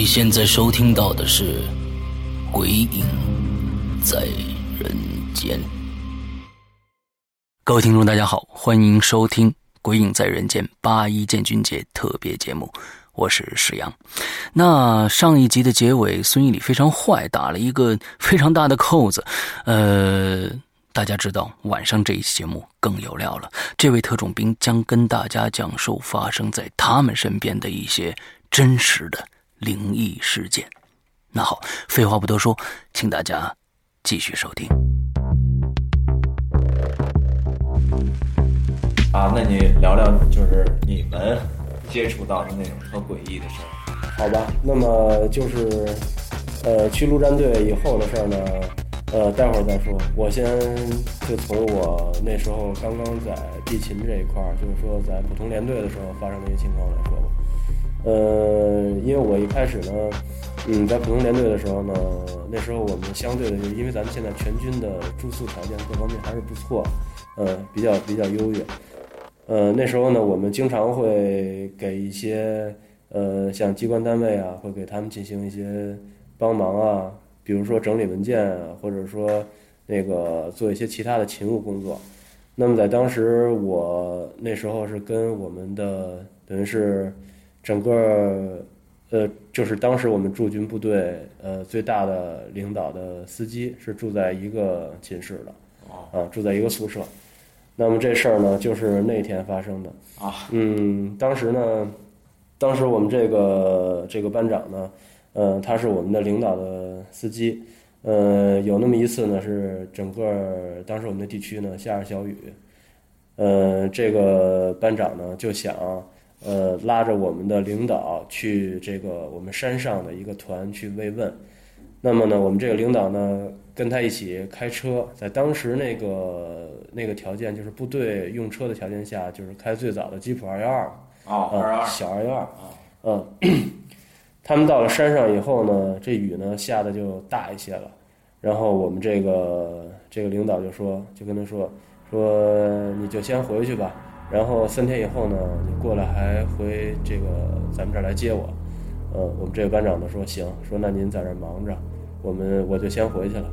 你现在收听到的是《鬼影在人间》。各位听众，大家好，欢迎收听《鬼影在人间》八一建军节特别节目，我是史阳。那上一集的结尾，孙一礼非常坏，打了一个非常大的扣子。呃，大家知道，晚上这一期节目更有料了。这位特种兵将跟大家讲述发生在他们身边的一些真实的。灵异事件，那好，废话不多说，请大家继续收听。啊，那你聊聊就是你们接触到的那种特诡异的事儿。好吧，那么就是呃，去陆战队以后的事儿呢，呃，待会儿再说。我先就从我那时候刚刚在地勤这一块儿，就是说在普通连队的时候发生的一些情况来说吧。呃，因为我一开始呢，嗯，在普通连队的时候呢，那时候我们相对的，就是因为咱们现在全军的住宿条件各方面还是不错，呃，比较比较优越。呃，那时候呢，我们经常会给一些呃，像机关单位啊，会给他们进行一些帮忙啊，比如说整理文件啊，或者说那个做一些其他的勤务工作。那么在当时，我那时候是跟我们的等于是。整个，呃，就是当时我们驻军部队，呃，最大的领导的司机是住在一个寝室的，啊，住在一个宿舍。那么这事儿呢，就是那天发生的啊。嗯，当时呢，当时我们这个这个班长呢，呃，他是我们的领导的司机，呃，有那么一次呢，是整个当时我们的地区呢下着小雨，呃，这个班长呢就想。呃，拉着我们的领导去这个我们山上的一个团去慰问。那么呢，我们这个领导呢，跟他一起开车，在当时那个那个条件，就是部队用车的条件下，就是开最早的吉普二幺二啊，小二幺二啊，嗯。他们到了山上以后呢，这雨呢下的就大一些了。然后我们这个这个领导就说，就跟他说，说你就先回去吧。然后三天以后呢，你过来还回这个咱们这儿来接我，呃，我们这个班长呢说行，说那您在这儿忙着，我们我就先回去了。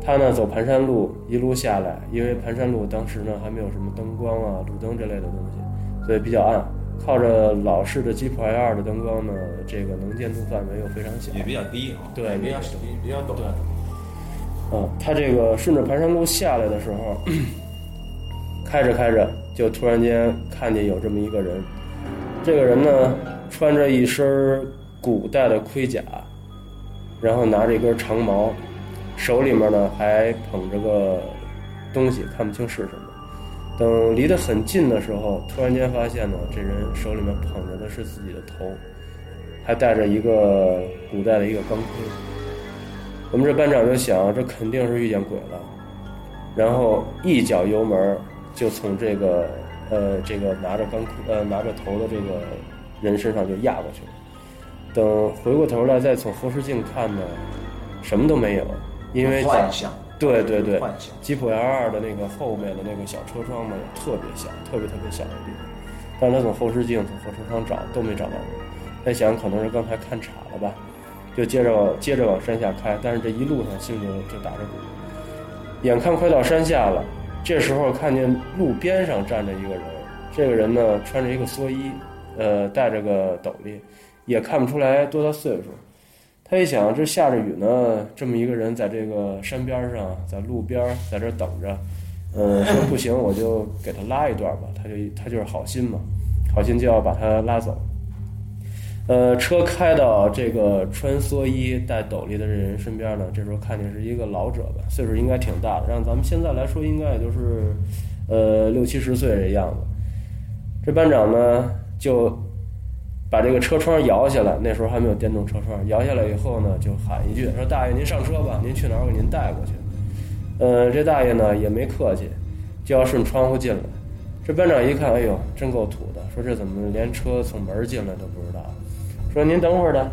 他呢走盘山路一路下来，因为盘山路当时呢还没有什么灯光啊、路灯这类的东西，所以比较暗。靠着老式的吉普 L 二的灯光呢，这个能见度范围又非常小，也比较低啊，对，比较比比较陡。对，嗯，他这个顺着盘山路下来的时候，开着开着。就突然间看见有这么一个人，这个人呢穿着一身古代的盔甲，然后拿着一根长矛，手里面呢还捧着个东西，看不清是什么。等离得很近的时候，突然间发现呢，这人手里面捧着的是自己的头，还带着一个古代的一个钢盔。我们这班长就想，这肯定是遇见鬼了，然后一脚油门。就从这个呃这个拿着钢呃拿着头的这个人身上就压过去了。等回过头来再从后视镜看呢，什么都没有，因为幻想。对对对，幻想。吉普 L 二的那个后面的那个小车窗嘛，特别小，特别特别小的地方。但是他从后视镜、从后车窗找都没找到人。他想可能是刚才看岔了吧，就接着接着往山下开。但是这一路上心里就打着鼓，眼看快到山下了。这时候看见路边上站着一个人，这个人呢穿着一个蓑衣，呃，戴着个斗笠，也看不出来多大岁数。他一想，这下着雨呢，这么一个人在这个山边上，在路边在这等着，嗯，说不行，我就给他拉一段吧。他就他就是好心嘛，好心就要把他拉走。呃，车开到这个穿蓑衣戴斗笠的这人身边呢，这时候看见是一个老者吧，岁数应该挺大的，让咱们现在来说应该也就是，呃，六七十岁这样子。这班长呢就把这个车窗摇下来，那时候还没有电动车窗，摇下来以后呢，就喊一句说：“大爷，您上车吧，您去哪儿我给您带过去。”呃，这大爷呢也没客气，就要顺窗户进来。这班长一看，哎呦，真够土的，说这怎么连车从门进来都不知道？说您等会儿的，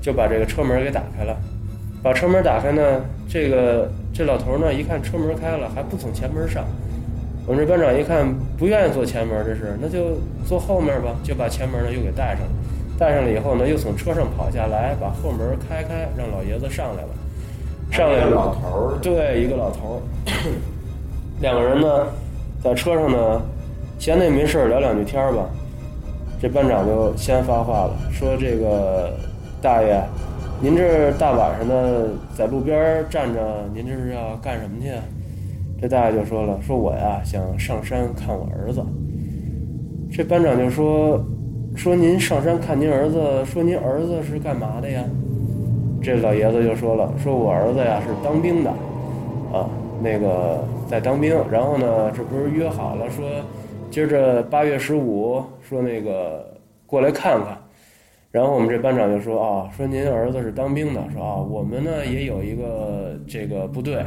就把这个车门给打开了。把车门打开呢，这个这老头呢一看车门开了，还不从前门上。我们这班长一看不愿意坐前门，这是那就坐后面吧，就把前门呢又给带上了。带上了以后呢，又从车上跑下来，把后门开开，让老爷子上来了。上来一个了老头儿，对，一个老头儿，两个人呢，在车上呢，闲的也没事儿聊两句天儿吧。这班长就先发话了，说：“这个大爷，您这大晚上的在路边站着，您这是要干什么去？”这大爷就说了：“说我呀想上山看我儿子。”这班长就说：“说您上山看您儿子，说您儿子是干嘛的呀？”这老爷子就说了：“说我儿子呀是当兵的，啊，那个在当兵，然后呢，这不是约好了说，今儿这八月十五，说那个过来看看。然后我们这班长就说啊，说您儿子是当兵的，说啊，我们呢也有一个这个部队，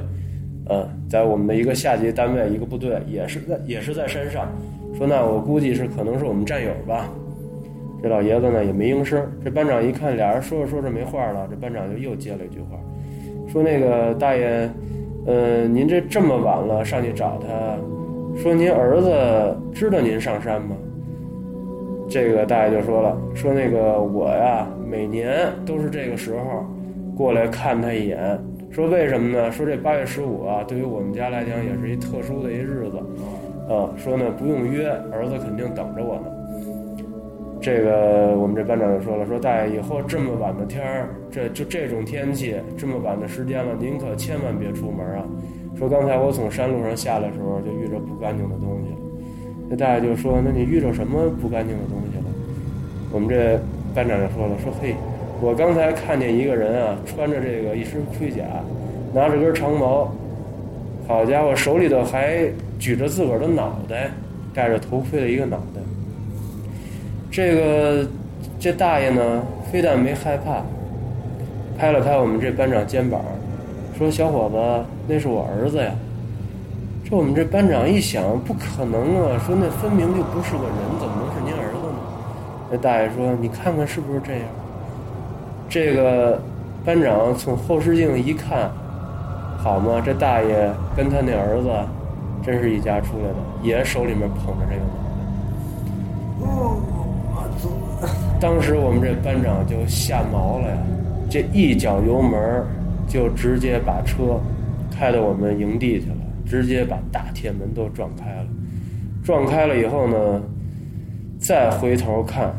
嗯，在我们的一个下级单位一个部队，也是在也是在山上，说那我估计是可能是我们战友吧。”这老爷子呢也没应声。这班长一看俩人说着说着没话了，这班长就又接了一句话，说：“那个大爷，呃，您这这么晚了上去找他，说您儿子知道您上山吗？”这个大爷就说了：“说那个我呀，每年都是这个时候过来看他一眼。说为什么呢？说这八月十五啊，对于我们家来讲也是一特殊的一日子，啊，说呢不用约，儿子肯定等着我呢。”这个我们这班长就说了，说大爷以后这么晚的天儿，这就这种天气，这么晚的时间了，您可千万别出门啊！说刚才我从山路上下来的时候，就遇着不干净的东西。那大爷就说，那你遇着什么不干净的东西了？我们这班长就说了，说嘿，我刚才看见一个人啊，穿着这个一身盔甲，拿着根长矛，好家伙，手里头还举着自个儿的脑袋，戴着头盔的一个脑袋。这个这大爷呢，非但没害怕，拍了拍我们这班长肩膀，说：“小伙子，那是我儿子呀。”这我们这班长一想，不可能啊！说那分明就不是个人，怎么能是您儿子呢？那大爷说：“你看看是不是这样？”这个班长从后视镜一看，好嘛，这大爷跟他那儿子真是一家出来的，也手里面捧着这个脑袋。当时我们这班长就吓毛了呀，这一脚油门就直接把车开到我们营地去了，直接把大铁门都撞开了。撞开了以后呢，再回头看，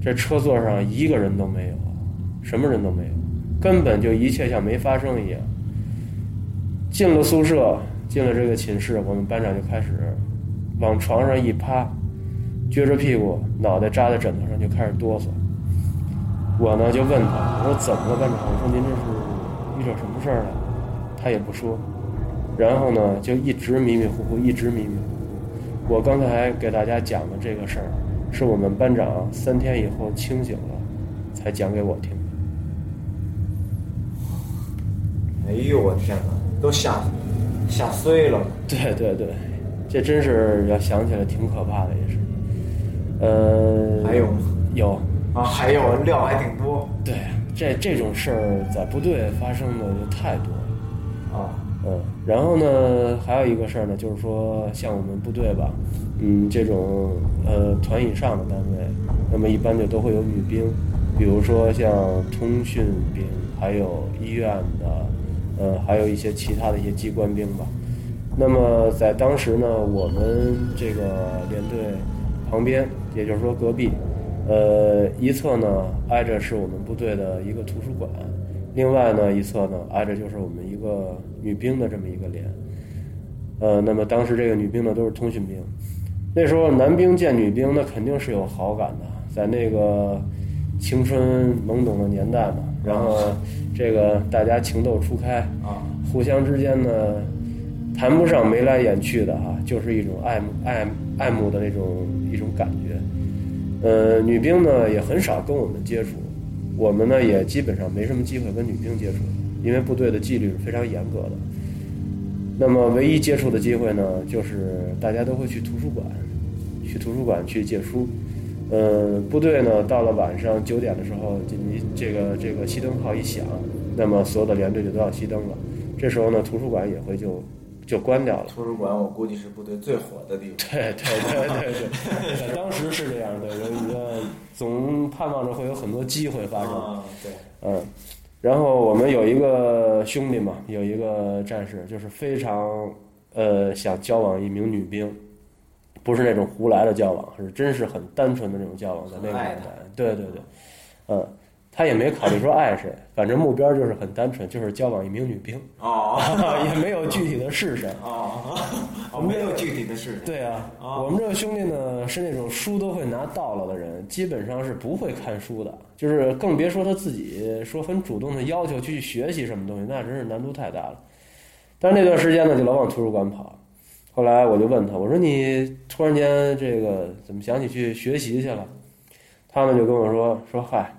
这车座上一个人都没有，什么人都没有，根本就一切像没发生一样。进了宿舍，进了这个寝室，我们班长就开始往床上一趴。撅着屁股，脑袋扎在枕头上就开始哆嗦。我呢就问他，我说怎么了，班长？我说您这是遇着什么事儿了？他也不说。然后呢就一直迷迷糊糊，一直迷迷糊糊。我刚才给大家讲的这个事儿，是我们班长三天以后清醒了才讲给我听的。哎呦我天哪，都吓吓碎了。对对对，这真是要想起来挺可怕的，也是。呃，还有吗有啊，还有料还挺多对，这这种事儿在部队发生的就太多了。啊。嗯，然后呢，还有一个事儿呢，就是说，像我们部队吧，嗯，这种呃团以上的单位，那么一般就都会有女兵，比如说像通讯兵，还有医院的，呃，还有一些其他的一些机关兵吧。那么在当时呢，我们这个连队旁边，也就是说隔壁，呃，一侧呢挨着是我们部队的一个图书馆，另外呢一侧呢挨着就是我们一个女兵的这么一个连。呃，那么当时这个女兵呢都是通讯兵，那时候男兵见女兵那肯定是有好感的，在那个青春懵懂的年代嘛，然后这个大家情窦初开，啊，互相之间呢谈不上眉来眼去的哈，就是一种爱慕爱爱慕的那种一种感觉。呃，女兵呢也很少跟我们接触，我们呢也基本上没什么机会跟女兵接触，因为部队的纪律是非常严格的。那么唯一接触的机会呢，就是大家都会去图书馆，去图书馆去借书。呃，部队呢到了晚上九点的时候，紧急这个这个熄灯号一响，那么所有的连队就都要熄灯了。这时候呢，图书馆也会就就关掉了。图书馆我估计是部队最火的地方。对对对对对，对 当时是这样的，有一个总盼望着会有很多机会发生。啊，对，嗯，然后我们有一个兄弟嘛，有一个战士，就是非常呃想交往一名女兵，不是那种胡来的交往，是真是很单纯的那种交往，在那个年代，对对对，嗯，他也没考虑说爱谁，反正目标就是很单纯，就是交往一名女兵，哦 也没有具体的是谁。哦，哦，没有具体的是谁。对啊，哦我们这个兄弟呢是那种书都会拿到了的人，基本上是不会看书的，就是更别说他自己说很主动的要求去学习什么东西，那真是难度太大了。但是那段时间呢，就老往图书馆跑。后来我就问他，我说你突然间这个怎么想起去学习去了？他们就跟我说说嗨，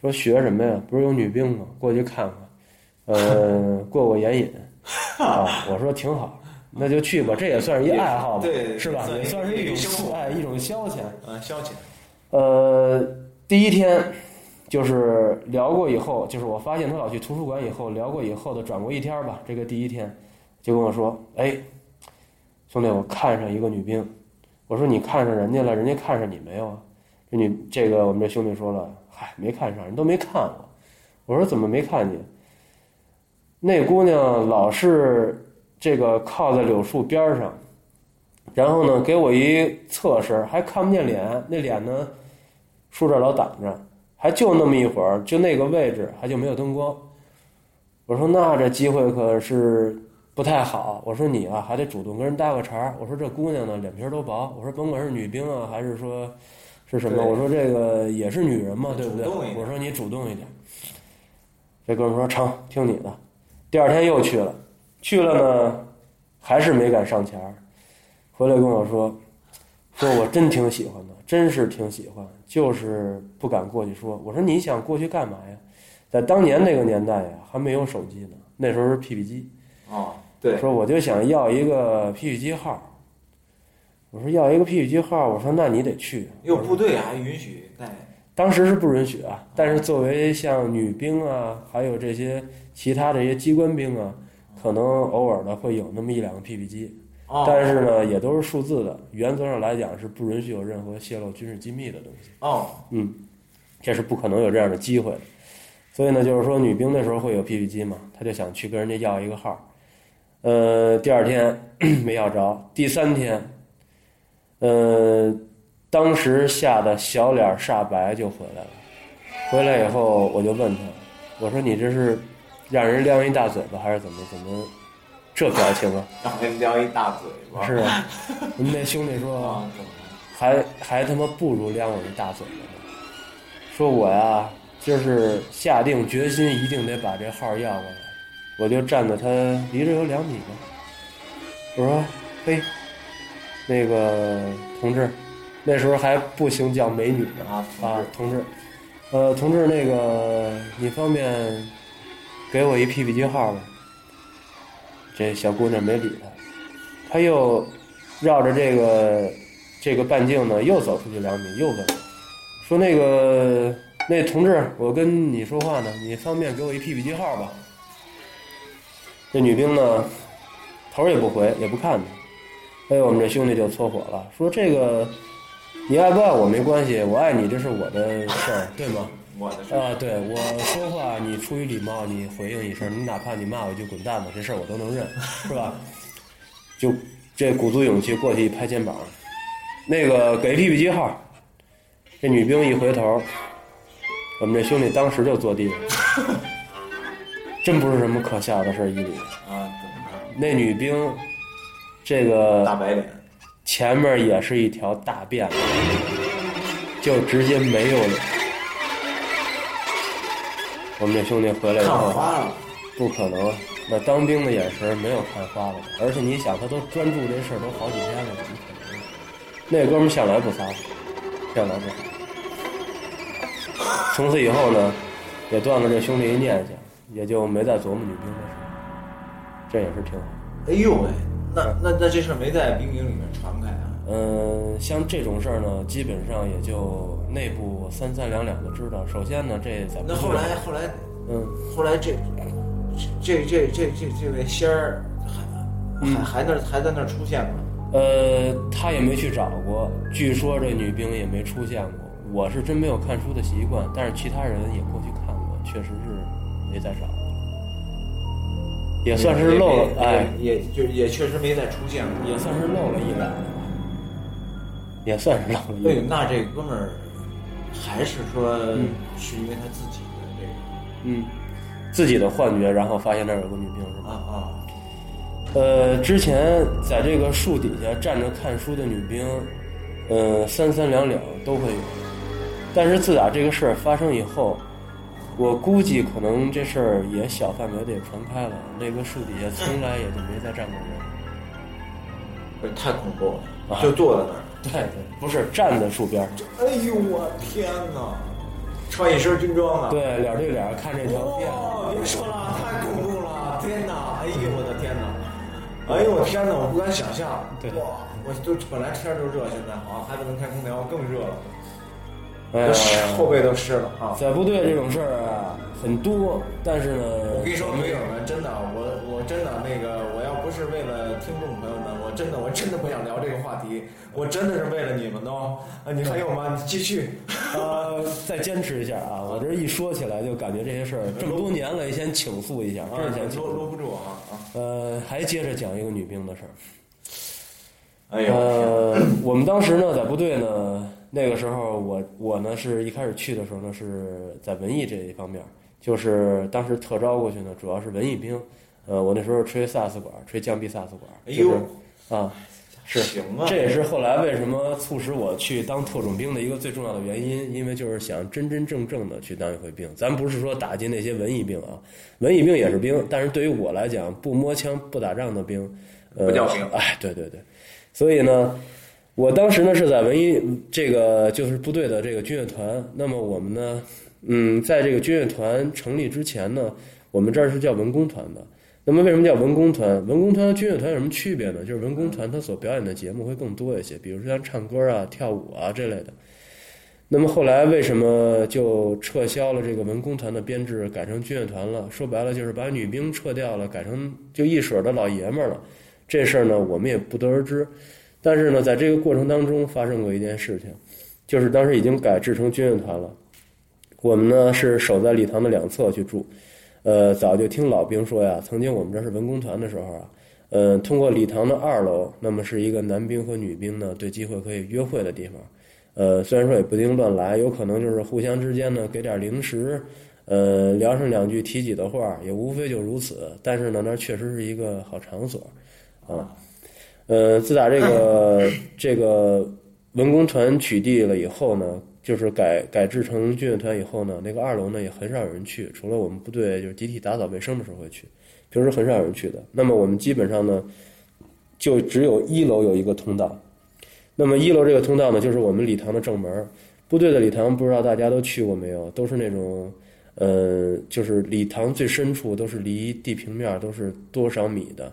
说学什么呀？不是有女兵吗？过去看看，呃，过过眼瘾啊。我说挺好，那就去吧，这也算是一爱好吧，对是吧？也算是一种生活哎一种消遣。嗯，消遣。呃，第一天就是聊过以后，就是我发现他老去图书馆以后，聊过以后的转过一天吧，这个第一天就跟我说：“哎，兄弟，我看上一个女兵。”我说：“你看上人家了，人家看上你没有啊？”这女这个我们这兄弟说了：“嗨，没看上，人都没看我。”我说：“怎么没看见？”那姑娘老是这个靠在柳树边上，然后呢，给我一侧身，还看不见脸，那脸呢，树这老挡着，还就那么一会儿，就那个位置还就没有灯光。我说那这机会可是不太好。我说你啊，还得主动跟人搭个茬。我说这姑娘呢，脸皮都薄。我说甭管是女兵啊，还是说是什么，我说这个也是女人嘛，对不对？我说你主动一点。这哥们儿说成，听你的。第二天又去了，去了呢，还是没敢上前儿。回来跟我说，说我真挺喜欢的，真是挺喜欢，就是不敢过去说。我说你想过去干嘛呀？在当年那个年代呀，还没有手机呢，那时候是 PP 机。哦，对，说我就想要一个 PP 机号。我说要一个 PP 机号，我说那你得去。因为部队还允许带。当时是不允许啊，但是作为像女兵啊，还有这些其他这些机关兵啊，可能偶尔的会有那么一两个 PP 机，哦，但是呢，也都是数字的，原则上来讲是不允许有任何泄露军事机密的东西。哦，嗯，这是不可能有这样的机会的。所以呢，就是说女兵那时候会有 PP 机嘛，他就想去跟人家要一个号。呃，第二天 没要着，第三天，呃，当时吓得小脸煞白就回来了。回来以后，我就问他，我说你这是让人撩一大嘴巴，还是怎么怎么这表情啊？让人撩一大嘴巴。是啊，我 们那兄弟说。啊，怎么还还他妈不如撩我一大嘴巴呢。说我呀，就是下定决心，一定得把这号要过来。我就站在他离着有两米吧。我说：“嘿，那个同志，那时候还不兴叫美女呢啊啊，同志，呃，同志，那个你方便给我一 PP 机号吗？”这小姑娘没理他，他又绕着这个这个半径呢，又走出去两米，又问说：“那个那同志，我跟你说话呢，你方便给我一 PP 机号吧？”这女兵呢，头儿也不回，也不看他。哎，我们这兄弟就搓火了，说：“这个你爱不爱我没关系，我爱你这是我的事儿，对吗？”我的事啊，对我说话，你出于礼貌，你回应一声，你哪怕你骂我一句滚蛋吧，这事儿我都能认，是吧？就这鼓足勇气过去一拍肩膀，那个给 PP 机号。这女兵一回头，我们这兄弟当时就坐地上，真不是什么可笑的事儿，伊里。啊？那女兵，这个大白脸。前面也是一条大辫子，就直接没有了，我们这兄弟回来以看后，花了，不可能，那当兵的眼神没有看花了，而且你想，他都专注这事儿都好几天了，怎么可能？那哥们向来不撒谎，向来不撒谎。从此以后呢，也断了这兄弟一念想，也就没再琢磨女兵的事儿，这也是挺好。哎呦喂，那那那这事儿没在兵营里面传开啊？嗯，像这种事儿呢，基本上也就内部三三两两的知道。首先呢，这咱们那后来后来嗯，后来这这这这这这位仙儿还还还那还在那儿出现吗？呃，他也没去找过，据说这女兵也没出现过。我是真没有看书的习惯，但是其他人也过去看过，确实是没再找过，也算是漏了，也哎，也也就也确实没再出现过。也算是漏了一两，也算是漏了一对，两。那这哥们儿还是说是因为他自己的这个嗯，自己的幻觉，然后发现那儿有个女兵是吧？啊啊，呃，之前在这个树底下站着看书的女兵，呃，三三两两都会有。但是自打这个事儿发生以后，我估计可能这事儿也小范围的也传开了。那个树底下从来也就没再站过人。这太恐怖了，啊就坐在那儿。对对，不是站在树边儿，哎呦我天哪！穿一身军装啊！对，脸对脸看这条别说了，太恐怖了！天哪！哎呦我的天哪！哎呦我天哪！我不敢想象。对哇，我就本来天就热，现在好，孩子们开空调更热了，哎，后背都湿了啊！在部队这种事儿啊很多，但是呢，我跟你说，鬼友们，真的，我我真的那个，我要不是为了听众朋友们，我真的我真的不想聊这个话题，我真的是为了你们哦。啊，你还有吗？你继续。呃，再坚持一下啊！我这一说起来就感觉这些事儿这么多年了，也先倾诉一下，真是想倾诉。搂搂不住啊啊！呃，还接着讲一个女兵的事儿。哎呦，呃，我们当时呢在部队呢，那个时候我我呢是一开始去的时候呢是在文艺这一方面，就是当时特招过去呢，主要是文艺兵。呃，我那时候吹萨斯管，吹降 B 萨斯管，哎呦就是啊，是行啊，这也是 后来为什么促使我去当特种兵的一个最重要的原因，因为就是想真真正正的去当一回兵。咱不是说打击那些文艺兵啊，文艺兵也是兵，但是对于我来讲，不摸枪不打仗的兵，呃，不叫兵哎，对对对，所以呢，我当时呢是在文艺这个就是部队的这个军乐团。那么我们呢，嗯，在这个军乐团成立之前呢，我们这儿是叫文工团的。那么为什么叫文工团？文工团和军乐团有什么区别呢？就是文工团它所表演的节目会更多一些，比如说像唱歌啊、跳舞啊这类的。那么后来为什么就撤销了这个文工团的编制，改成军乐团了？说白了就是把女兵撤掉了，改成就一水的老爷们儿了。这事儿呢，我们也不得而知。但是呢，在这个过程当中发生过一件事情，就是当时已经改制成军乐团了。我们呢是守在礼堂的两侧去住。呃，早就听老兵说呀，曾经我们这是文工团的时候啊，呃，通过礼堂的二楼，那么是一个男兵和女兵呢对机会可以约会的地方。呃，虽然说也不一定乱来，有可能就是互相之间呢给点零食，呃，聊上两句提己的话，也无非就如此。但是呢，那确实是一个好场所，啊，呃，自打这个 这个文工团取缔了以后呢，就是改改制成军乐团以后呢，那个二楼呢也很少有人去，除了我们部队就是集体打扫卫生的时候会去，平时很少有人去的。那么我们基本上呢，就只有一楼有一个通道。那么一楼这个通道呢，就是我们礼堂的正门。部队的礼堂不知道大家都去过没有？都是那种，呃，就是礼堂最深处都是离地平面都是多少米的。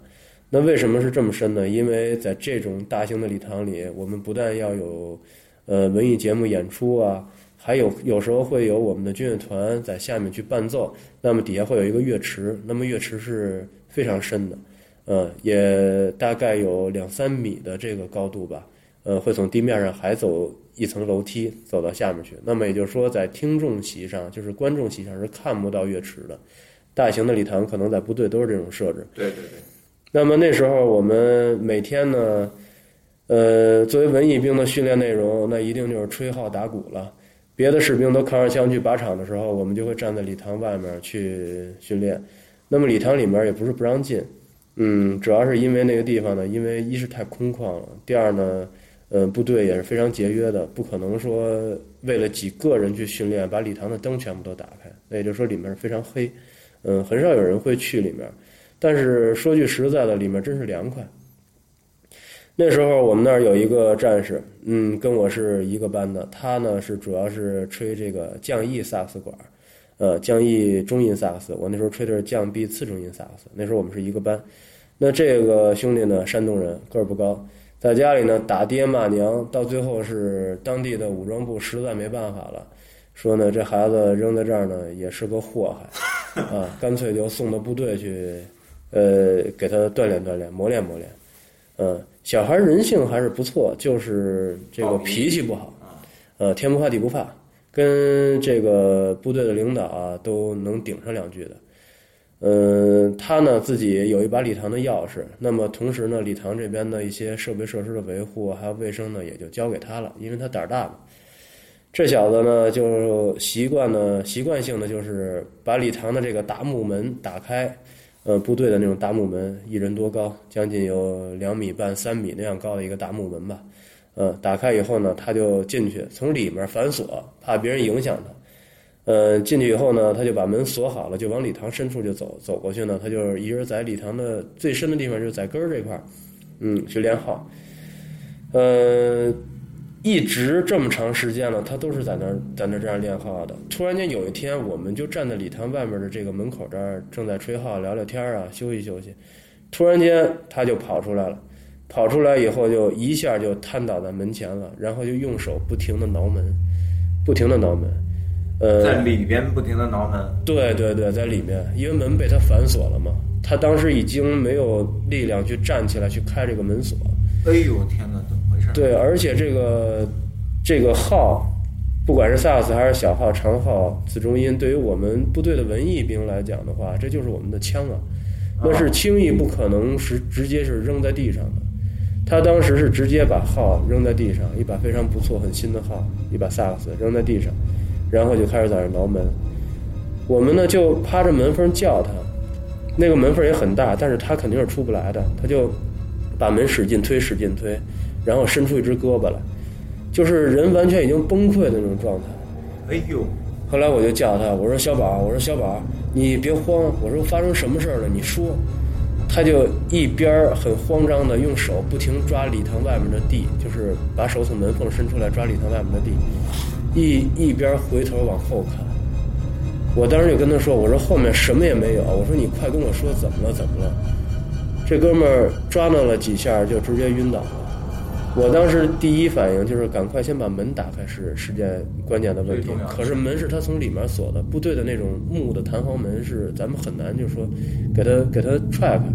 那为什么是这么深呢？因为在这种大型的礼堂里，我们不但要有，呃，文艺节目演出啊，还有有时候会有我们的军乐团在下面去伴奏，那么底下会有一个乐池，那么乐池是非常深的，呃，也大概有两三米的这个高度吧。呃，会从地面上还走一层楼梯走到下面去。那么也就是说，在听众席上，就是观众席上是看不到乐池的。大型的礼堂可能在部队都是这种设置。对对对，那么那时候我们每天呢，呃，作为文艺兵的训练内容，那一定就是吹号打鼓了。别的士兵都扛着枪去靶场的时候，我们就会站在礼堂外面去训练。那么礼堂里面也不是不让进，嗯，主要是因为那个地方呢，因为一是太空旷了，第二呢，嗯，部队也是非常节约的，不可能说为了几个人去训练，把礼堂的灯全部都打开。那也就是说里面非常黑，嗯，很少有人会去里面。但是说句实在的，里面真是凉快。那时候我们那儿有一个战士，嗯，跟我是一个班的，他呢是主要是吹这个降 E 萨克斯管，呃，降 E 中音萨克斯。我那时候吹的是降 B 次中音萨克斯。那时候我们是一个班。那这个兄弟呢，山东人，个儿不高，在家里呢打爹骂娘，到最后是当地的武装部实在没办法了，说呢这孩子扔在这儿呢也是个祸害，啊，干脆就送到部队去，呃，给他锻炼锻炼，磨练磨练，嗯。小孩人性还是不错，就是这个脾气不好，呃，天不怕地不怕，跟这个部队的领导啊都能顶上两句的。嗯，他呢自己有一把礼堂的钥匙，那么同时呢，礼堂这边的一些设备设施的维护还有卫生呢，也就交给他了，因为他胆儿大嘛。这小子呢就习惯呢，习惯性的就是把礼堂的这个大木门打开。呃，部队的那种大木门，一人多高，将近有两米半、三米那样高的一个大木门吧。呃，打开以后呢，他就进去，从里面反锁，怕别人影响他。呃，进去以后呢，他就把门锁好了，就往礼堂深处就走。走过去呢，他就一人在礼堂的最深的地方，就是在根儿这块儿，嗯，去练号。呃。一直这么长时间了，他都是在那儿在那儿这样练号的。突然间有一天，我们就站在礼堂外面的这个门口这儿，正在吹号、聊聊天啊，休息休息。突然间，他就跑出来了，跑出来以后就一下就瘫倒在门前了，然后就用手不停的挠门，不停的挠门。呃，在里边不停的挠门。对对对，在里面，因为门被他反锁了嘛，他当时已经没有力量去站起来去开这个门锁。哎呦天哪！对，而且这个这个号，不管是萨克斯还是小号、长号、次中音，对于我们部队的文艺兵来讲的话，这就是我们的枪啊，那是轻易不可能是直接是扔在地上的。他当时是直接把号扔在地上，一把非常不错、很新的号，一把萨克斯扔在地上，然后就开始在那挠门。我们呢就趴着门缝叫他，那个门缝也很大，但是他肯定是出不来的，他就把门使劲推，使劲推。然后伸出一只胳膊来，就是人完全已经崩溃的那种状态。哎呦！后来我就叫他，我说小宝，我说小宝，你别慌，我说发生什么事儿了？你说。他就一边很慌张的用手不停抓礼堂外面的地，就是把手从门缝伸出来抓礼堂外面的地，一一边回头往后看。我当时就跟他说，我说后面什么也没有，我说你快跟我说怎么了怎么了？这哥们儿抓挠了几下就直接晕倒了。我当时第一反应就是赶快先把门打开，是是件关键的问题。可是门是他从里面锁的，部队的那种木的弹簧门是咱们很难，就是说给他给他踹开。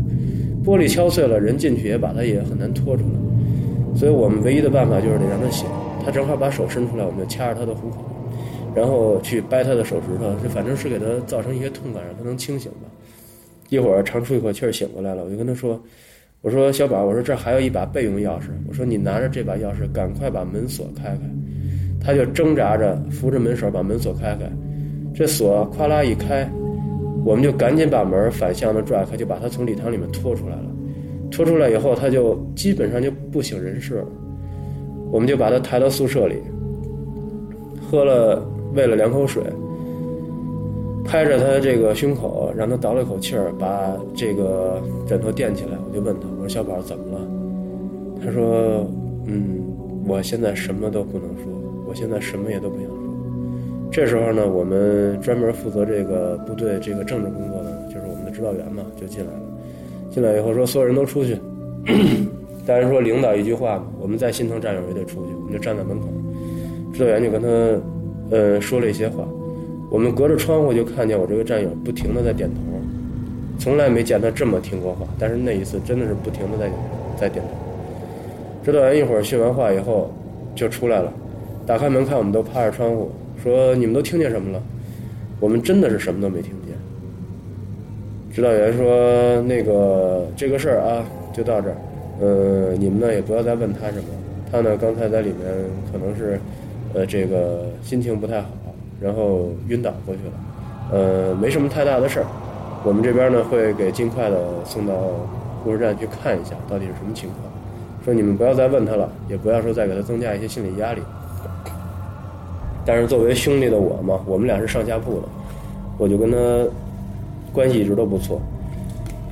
玻璃敲碎了，人进去也把他也很难拖出来。所以我们唯一的办法就是得让他醒。他正好把手伸出来，我们就掐着他的虎口，然后去掰他的手指头，就反正是给他造成一些痛感，让他能清醒吧。一会儿长出一口气儿醒过来了，我就跟他说。我说小宝，我说这还有一把备用钥匙，我说你拿着这把钥匙，赶快把门锁开开。他就挣扎着扶着门手把门锁开开，这锁咵啦一开，我们就赶紧把门反向的拽开，就把他从礼堂里面拖出来了。拖出来以后，他就基本上就不省人事了。我们就把他抬到宿舍里，喝了喂了两口水。拍着他这个胸口，让他倒了一口气儿，把这个枕头垫起来。我就问他：“我说小宝怎么了？”他说：“嗯，我现在什么都不能说，我现在什么也都不想说。”这时候呢，我们专门负责这个部队这个政治工作的，就是我们的指导员嘛，就进来了。进来以后说：“所有人都出去。”当然说领导一句话，我们再心疼战友也得出去。我们就站在门口，指导员就跟他呃说了一些话。我们隔着窗户就看见我这个战友不停的在点头，从来没见他这么听过话，但是那一次真的是不停的在在点头。指导员一会儿训完话以后就出来了，打开门看我们都趴着窗户，说你们都听见什么了？我们真的是什么都没听见。指导员说那个这个事儿啊就到这儿，呃你们呢也不要再问他什么，他呢刚才在里面可能是呃这个心情不太好。然后晕倒过去了，呃，没什么太大的事儿。我们这边呢会给尽快的送到护士站去看一下，到底是什么情况。说你们不要再问他了，也不要说再给他增加一些心理压力。但是作为兄弟的我嘛，我们俩是上下铺的，我就跟他关系一直都不错。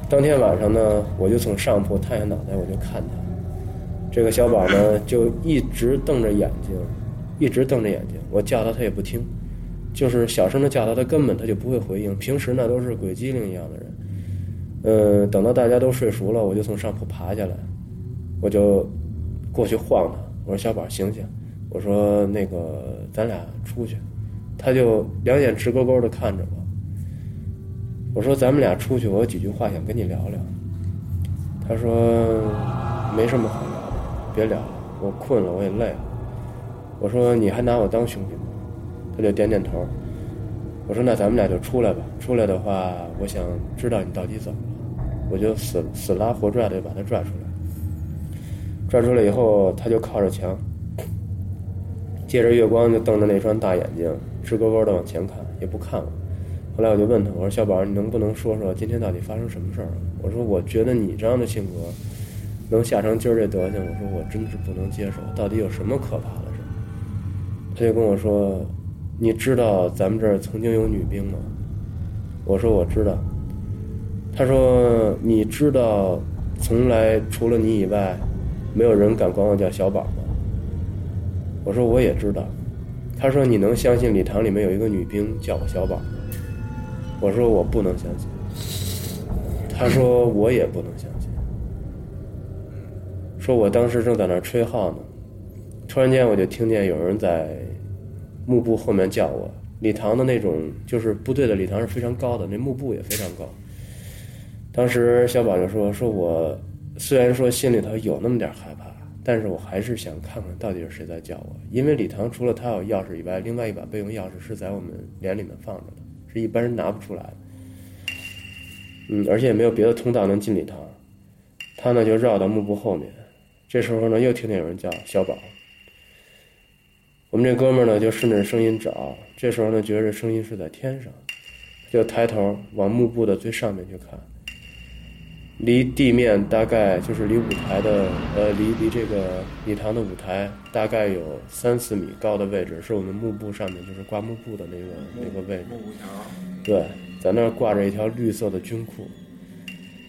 当天晚上呢，我就从上铺探下脑袋，我就看他。这个小宝呢，就一直瞪着眼睛，一直瞪着眼睛。我叫他，他也不听，就是小声的叫他，他根本他就不会回应。平时呢，都是鬼机灵一样的人。嗯，等到大家都睡熟了，我就从上铺爬下来，我就过去晃他。我说：“小宝，醒醒！”我说：“那个，咱俩出去。”他就两眼直勾勾的看着我。我说：“咱们俩出去，我有几句话想跟你聊聊。”他说：“没什么好聊的，别聊了，我困了，我也累了。”我说：“你还拿我当兄弟？”他就点点头。我说：“那咱们俩就出来吧。出来的话，我想知道你到底怎么了。”我就死死拉活拽的把他拽出来。拽出来以后，他就靠着墙，借着月光就瞪着那双大眼睛，直勾勾的往前看，也不看我。后来我就问他：“我说小宝，你能不能说说今天到底发生什么事儿了？”我说：“我觉得你这样的性格，能吓成今儿这德行，我说我真是不能接受。到底有什么可怕的事？”他就跟我说：“你知道咱们这儿曾经有女兵吗？”我说：“我知道。”他说：“你知道，从来除了你以外，没有人敢管我叫小宝吗？”我说：“我也知道。”他说：“你能相信礼堂里面有一个女兵叫我小宝吗？”我说：“我不能相信。”他说：“我也不能相信。”说我当时正在那吹号呢，突然间我就听见有人在幕布后面叫我。礼堂的那种就是部队的礼堂是非常高的，那幕布也非常高。当时小宝就说：“说我虽然说心里头有那么点害怕，但是我还是想看看到底是谁在叫我。因为礼堂除了他有钥匙以外，另外一把备用钥匙是在我们连里面放着的，是一般人拿不出来的。嗯，而且也没有别的通道能进礼堂。他呢就绕到幕布后面，这时候呢又听见有人叫小宝。我们这哥们儿呢就顺着声音找，这时候呢觉得这声音是在天上，就抬头往幕布的最上面去看。离地面大概就是离舞台的，呃，离离这个礼堂的舞台大概有三四米高的位置，是我们幕布上面就是挂幕布的那个那个位置。幕布条。对，在那儿挂着一条绿色的军裤，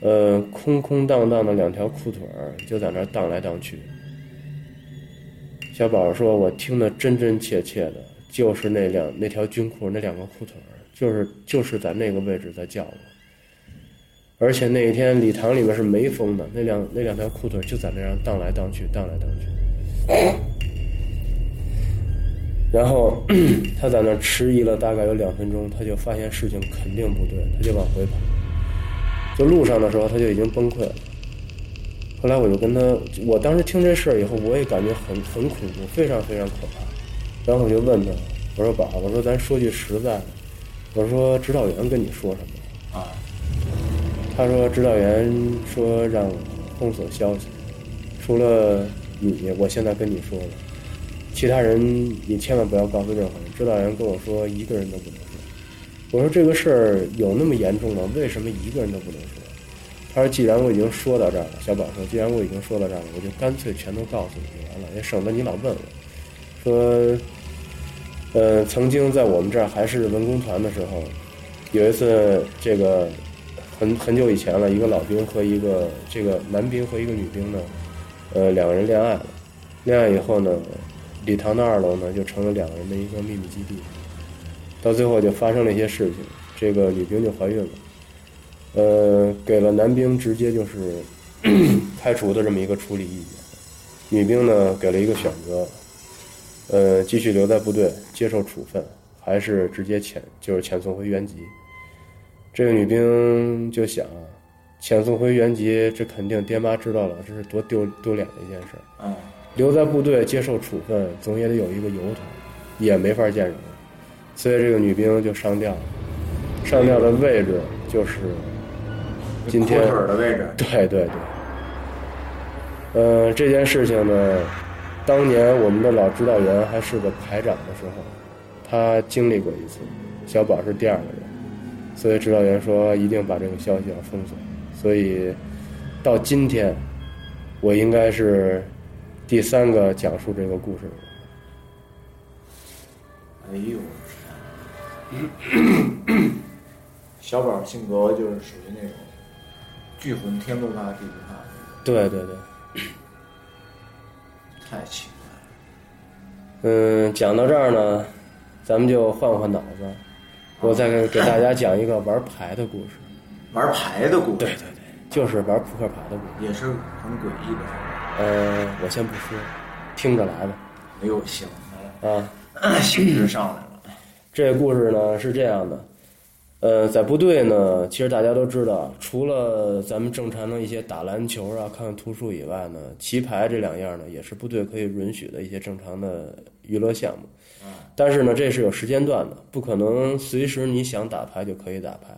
呃，空空荡荡的两条裤腿儿就在那儿荡来荡去。小宝说：“我听得真真切切的，就是那两那条军裤那两个裤腿，就是就是在那个位置在叫我。”而且那一天礼堂里面是没风的，那两那两条裤腿就在那样荡来荡去，荡来荡去。然后 他在那迟疑了大概有两分钟，他就发现事情肯定不对，他就往回跑。就路上的时候他就已经崩溃了。后来我就跟他，我当时听这事儿以后，我也感觉很很恐怖，非常非常可怕。然后我就问他，我说宝，我说咱说句实在的，我说指导员跟你说什么？啊。他说：“指导员说让封锁消息，除了你，我现在跟你说了，其他人你千万不要告诉任何人。”指导员跟我说：“一个人都不能说。”我说：“这个事儿有那么严重吗？为什么一个人都不能说？”他说：“既然我已经说到这儿了，小宝说，既然我已经说到这儿了，我就干脆全都告诉你就完了，也省得你老问我。说，呃，曾经在我们这儿还是文工团的时候，有一次这个。”很很久以前了，一个老兵和一个这个男兵和一个女兵呢，呃，两个人恋爱了。恋爱以后呢，礼堂的二楼呢就成了两个人的一个秘密基地。到最后就发生了一些事情，这个女兵就怀孕了，呃，给了男兵直接就是 开除的这么一个处理意见。女兵呢给了一个选择，呃，继续留在部队接受处分，还是直接遣就是遣送回原籍。这个女兵就想，遣送回原籍，这肯定爹妈知道了，这是多丢丢脸的一件事。嗯，留在部队接受处分，总也得有一个由头，也没法见人，所以这个女兵就上吊了。上吊的位置就是今天的位置。对对对。呃，这件事情呢，当年我们的老指导员还是个排长的时候，他经历过一次，小宝是第二个人。所以指导员说一定把这个消息要封锁，所以到今天我应该是第三个讲述这个故事的人。哎呦，小宝性格就是属于那种巨魂天不怕地不怕，对对对，太奇怪了。嗯，讲到这儿呢，咱们就换换脑子，我再给给大家讲一个玩牌的故事。玩牌的故事，对对对，就是玩扑克牌的故事。也是很诡异的。呃，我先不说，听着来吧。哎呦，行，啊，兴致上来了。这个故事呢是这样的，呃，在部队呢，其实大家都知道，除了咱们正常的一些打篮球啊、看看图书以外呢，棋牌这两样呢，也是部队可以允许的一些正常的娱乐项目。但是呢，这是有时间段的，不可能随时你想打牌就可以打牌。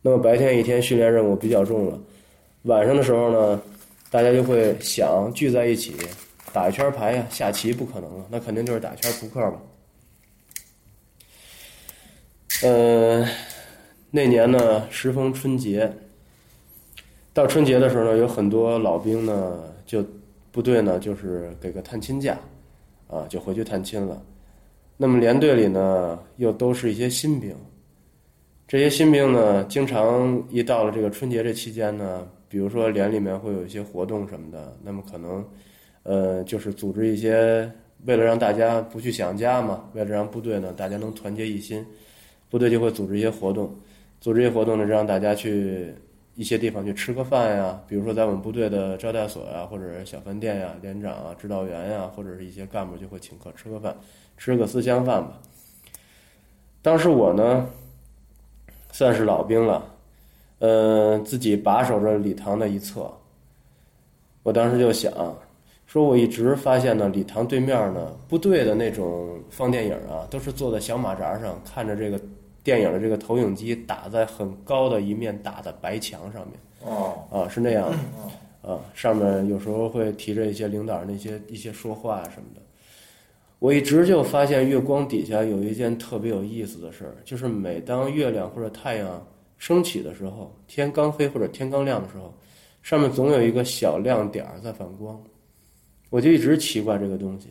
那么白天一天训练任务比较重了，晚上的时候呢，大家就会想聚在一起打一圈牌呀、下棋不可能了，那肯定就是打一圈扑克吧。呃，那年呢，时逢春节，到春节的时候呢，有很多老兵呢，就部队呢，就是给个探亲假，啊，就回去探亲了。那么连队里呢，又都是一些新兵，这些新兵呢，经常一到了这个春节这期间呢，比如说连里面会有一些活动什么的，那么可能，呃，就是组织一些，为了让大家不去想家嘛，为了让部队呢，大家能团结一心。部队就会组织一些活动，组织些活动呢，让大家去一些地方去吃个饭呀，比如说在我们部队的招待所呀，或者是小饭店呀，连长啊、指导员呀，或者是一些干部就会请客吃个饭，吃个思乡饭吧。当时我呢，算是老兵了，呃，自己把守着礼堂的一侧。我当时就想，说我一直发现呢，礼堂对面呢，部队的那种放电影啊，都是坐在小马扎上看着这个。电影的这个投影机打在很高的一面大的白墙上面，哦，啊，是那样的，啊，上面有时候会提着一些领导那些一些说话什么的。我一直就发现月光底下有一件特别有意思的事儿，就是每当月亮或者太阳升起的时候，天刚黑或者天刚亮的时候，上面总有一个小亮点儿在反光。我就一直奇怪这个东西。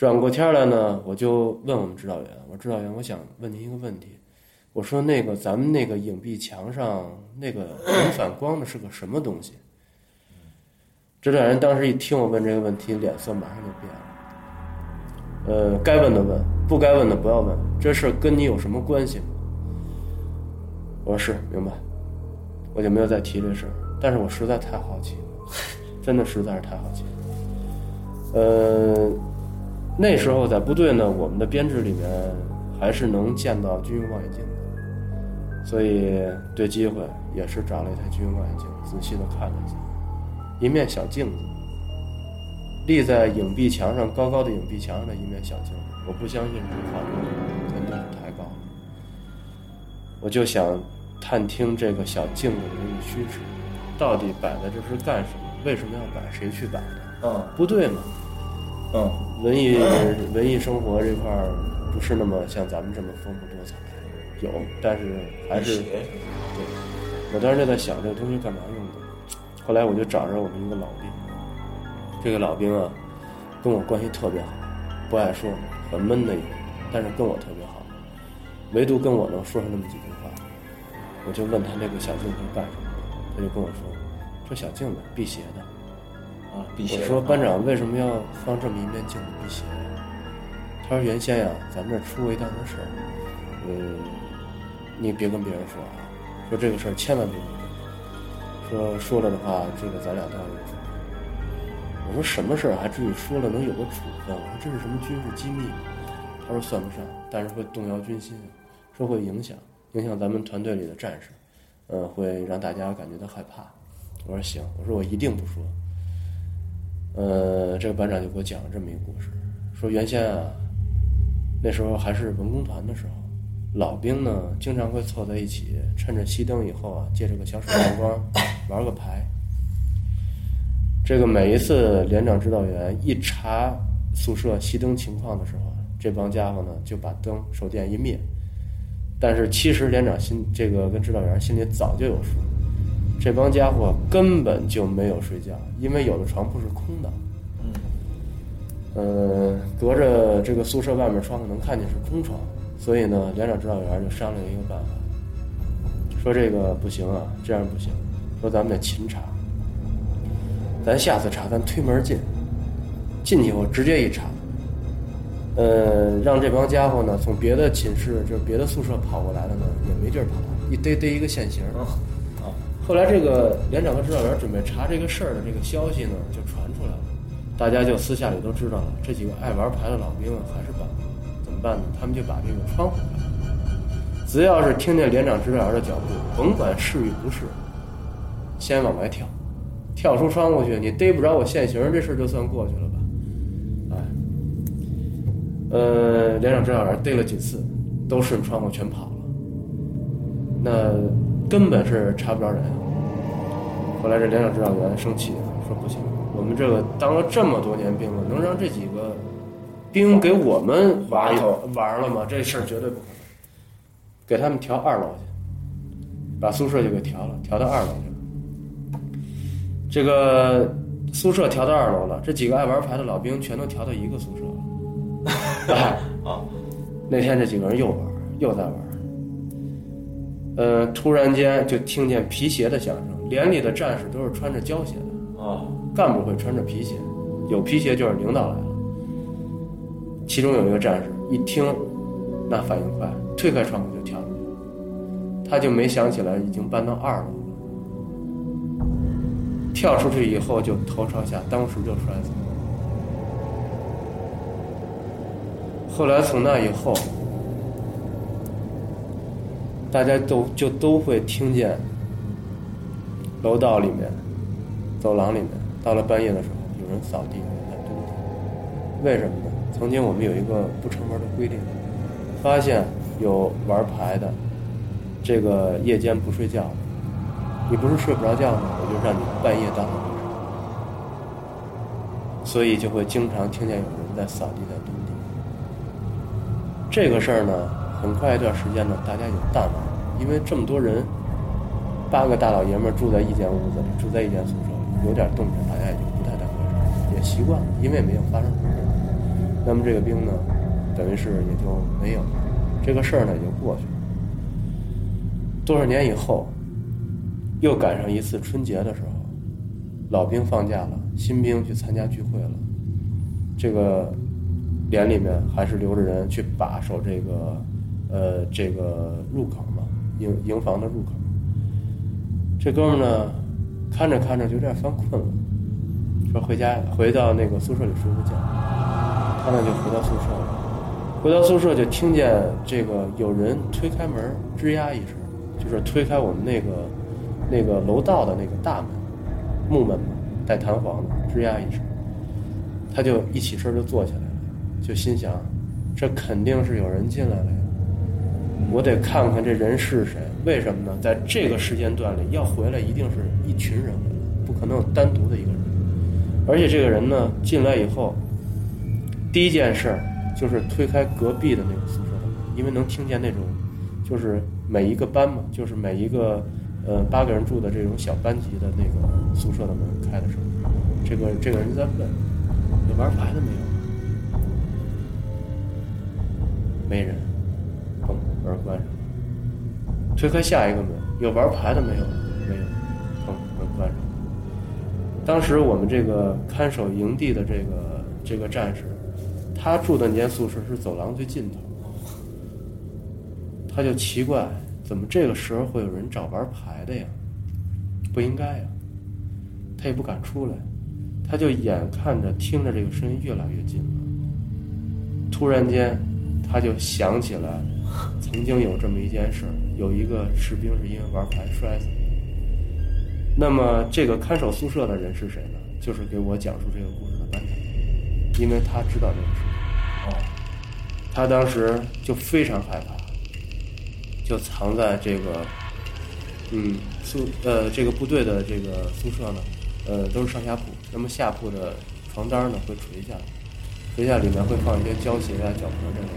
转过天来呢，我就问我们指导员：“我说指导员，我想问您一个问题。我说那个咱们那个影壁墙上那个能反光的是个什么东西？”指导员当时一听我问这个问题，脸色马上就变了。呃，该问的问，不该问的不要问。这事跟你有什么关系吗？我说是，明白。我就没有再提这事儿。但是我实在太好奇了，真的实在是太好奇了。呃。那时候在部队呢，我们的编制里面还是能见到军用望远镜的，所以对机会也是找了一台军用望远镜，仔细的看了一下，一面小镜子，立在影壁墙上高高的影壁墙上的一面小镜子，我不相信这画面肯定是太高了，我就想探听这个小镜子的这个虚实，到底摆在这是干什么？为什么要摆？谁去摆的？嗯，部队嘛。嗯，文艺文艺生活这块儿不是那么像咱们这么丰富多彩，有，但是还是对。我当时就在想这个东西干嘛用的，后来我就找着我们一个老兵，这个老兵啊，跟我关系特别好，不爱说，很闷的一个人，但是跟我特别好，唯独跟我能说上那么几句话。我就问他那个小镜子干什么的，他就跟我说，这小镜子辟邪的。啊，辟邪。我说班长为什么要放这么一面镜子辟邪呀？他说原先呀，咱们这出过一档子事儿，嗯，你别跟别人说啊，说这个事儿千万别跟说，说了的话，这个咱俩都要有处分。我说什么事儿还至于说了能有个处分？我说这是什么军事机密？他说算不上，但是会动摇军心，说会影响影响咱们团队里的战士，嗯，会让大家感觉到害怕。我说行，我说我一定不说。呃，这个班长就给我讲了这么一个故事，说原先啊，那时候还是文工团的时候，老兵呢经常会凑在一起，趁着熄灯以后啊，借着个小手电光玩个牌。这个每一次连长指导员一查宿舍熄灯情况的时候，这帮家伙呢就把灯手电一灭。但是其实连长心这个跟指导员心里早就有数，这帮家伙根本就没有睡觉，因为有的床铺是空的。嗯呃，隔着这个宿舍外面窗户能看见是空床，所以呢，连长指导员就商量一个办法，说这个不行啊，这样不行，说咱们得勤查，咱下次查咱推门进，进去以后直接一查，呃，让这帮家伙呢从别的寝室就是别的宿舍跑过来的呢也没地儿跑，一逮逮一个现行。后来这个连长和指导员准备查这个事儿的这个消息呢，就传出来了，大家就私下里都知道了，这几个爱玩牌的老兵啊，还是办不了，怎么办呢？他们就把这个窗户，只要是听见连长指导员的脚步，甭管是与不是，先往外跳，跳出窗户去，你逮不着我现行，这事儿就算过去了吧？哎，呃，连长指导员逮了几次，都顺窗户全跑了，那根本是查不着人。后来这连长指导员生气了，说不行，我们这个当了这么多年兵了，能让这几个兵给我们玩一玩了吗？这事儿绝对不可能。给他们调二楼去，把宿舍就给调了，调到二楼去了。这个宿舍调到二楼了，这几个爱玩牌的老兵全都调到一个宿舍了。哎，啊！那天这几个人又玩，又在玩。呃，突然间就听见皮鞋的响声，连里的战士都是穿着胶鞋的，啊干部会穿着皮鞋，有皮鞋就是领导来了。其中有一个战士一听，那反应快，推开窗户就跳出去了。他就没想起来已经搬到二楼了，跳出去以后就头朝下，当时就摔死了。后来从那以后，大家都就都会听见楼道里面、走廊里面，到了半夜的时候，有人扫地，有人在蹲。为什么呢？曾经我们有一个不成文的规定，发现有玩牌的，这个夜间不睡觉，你不是睡不着觉吗？我就让你半夜到。所以就会经常听见有人在扫地，在蹲地。这个事儿呢，很快一段时间呢，大家就淡忘了，因为这么多人，八个大老爷们儿住在一间屋子里，住在一间宿舍里，有点动静，大家也就不太当回事，也习惯了，因为没有发生什么事。那么这个兵呢，等于是也就没有，这个事儿呢也就过去了。多少年以后，又赶上一次春节的时候，老兵放假了，新兵去参加聚会了，这个连里面还是留着人去把守这个呃这个入口嘛，营营房的入口。这哥们呢，看着看着就有点犯困了，说回家回到那个宿舍里睡个觉。他呢就回到宿舍了，回到宿舍就听见这个有人推开门，吱呀一声，就是推开我们那个那个楼道的那个大门，木门嘛，带弹簧的，吱呀一声，他就一起身就坐起来了，就心想，这肯定是有人进来了呀，我得看看这人是谁。为什么呢？在这个时间段里要回来，一定是一群人，不可能有单独的一个人。而且这个人呢，进来以后，第一件事儿就是推开隔壁的那个宿舍的门，因为能听见那种，就是每一个班嘛，就是每一个呃八个人住的这种小班级的那个宿舍的门开的声音。这个这个人在问：有玩牌的没有？没人。砰，门关上。推开下一个门，有玩牌的没有？没有。砰，门关上。当时我们这个看守营地的这个这个战士，他住的那间宿舍是走廊最尽头，他就奇怪，怎么这个时候会有人找玩牌的呀？不应该呀，他也不敢出来，他就眼看着听着这个声音越来越近了，突然间，他就想起来，曾经有这么一件事儿，有一个士兵是因为玩牌摔死的。那么这个看守宿舍的人是谁呢？就是给我讲述这个故事的班长，因为他知道这个事情。哦，他当时就非常害怕，就藏在这个，嗯，宿呃这个部队的这个宿舍呢，呃都是上下铺，那么下铺的床单呢会垂下来，垂下里面会放一些胶鞋啊、脚壳之类的，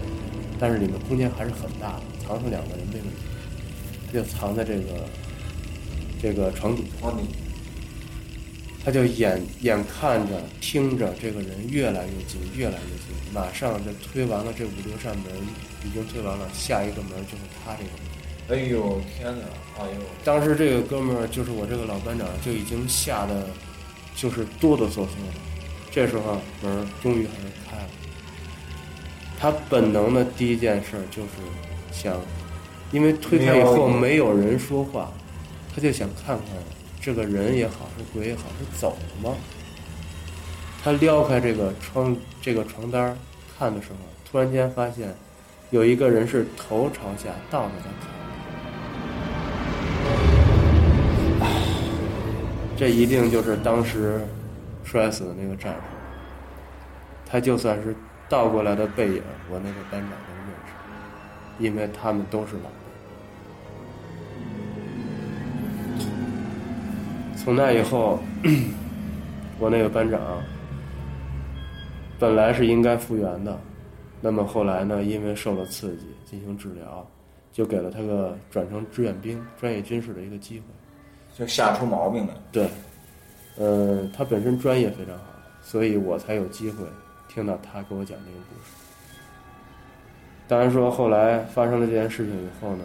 但是里面空间还是很大的，藏上两个人没问题。他就藏在这个这个床底，他就眼眼看着、听着这个人越来越近，越来越近，马上就推完了这五六扇门，已经推完了，下一个门就是他这个门。哎呦天哪！哎呦，当时这个哥们儿就是我这个老班长，就已经吓得就是哆哆嗦嗦的。这时候门终于还是开了。他本能的第一件事儿就是想，因为推开以后没有人说话，他就想看看这个人也好是鬼也好是走了吗？他撩开这个窗这个床单儿看的时候，突然间发现有一个人是头朝下倒着在看。这一定就是当时摔死的那个战士。他就算是倒过来的背影，我那个班长都认识，因为他们都是老从那以后，我那个班长本来是应该复员的，那么后来呢，因为受了刺激进行治疗，就给了他个转成志愿兵、专业军事的一个机会。就吓出毛病了。对，呃，他本身专业非常好，所以我才有机会听到他给我讲这个故事。当然说后来发生了这件事情以后呢，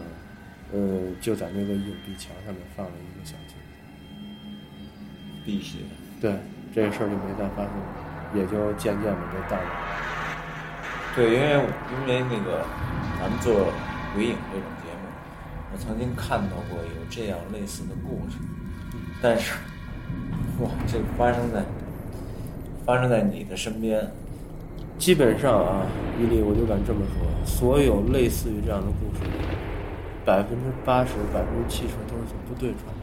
呃，就在那个影壁墙上面放了一子，辟邪。对，这个事儿就没再发生，也就渐渐的就淡了。对，因为因为那个咱们做鬼影这种节目，我曾经看到过有这样类似的故事，但是，哇，这发生在发生在你的身边，基本上啊，伊利我就敢这么说，所有类似于这样的故事，百分之八十、百分之七十都是从部队传的，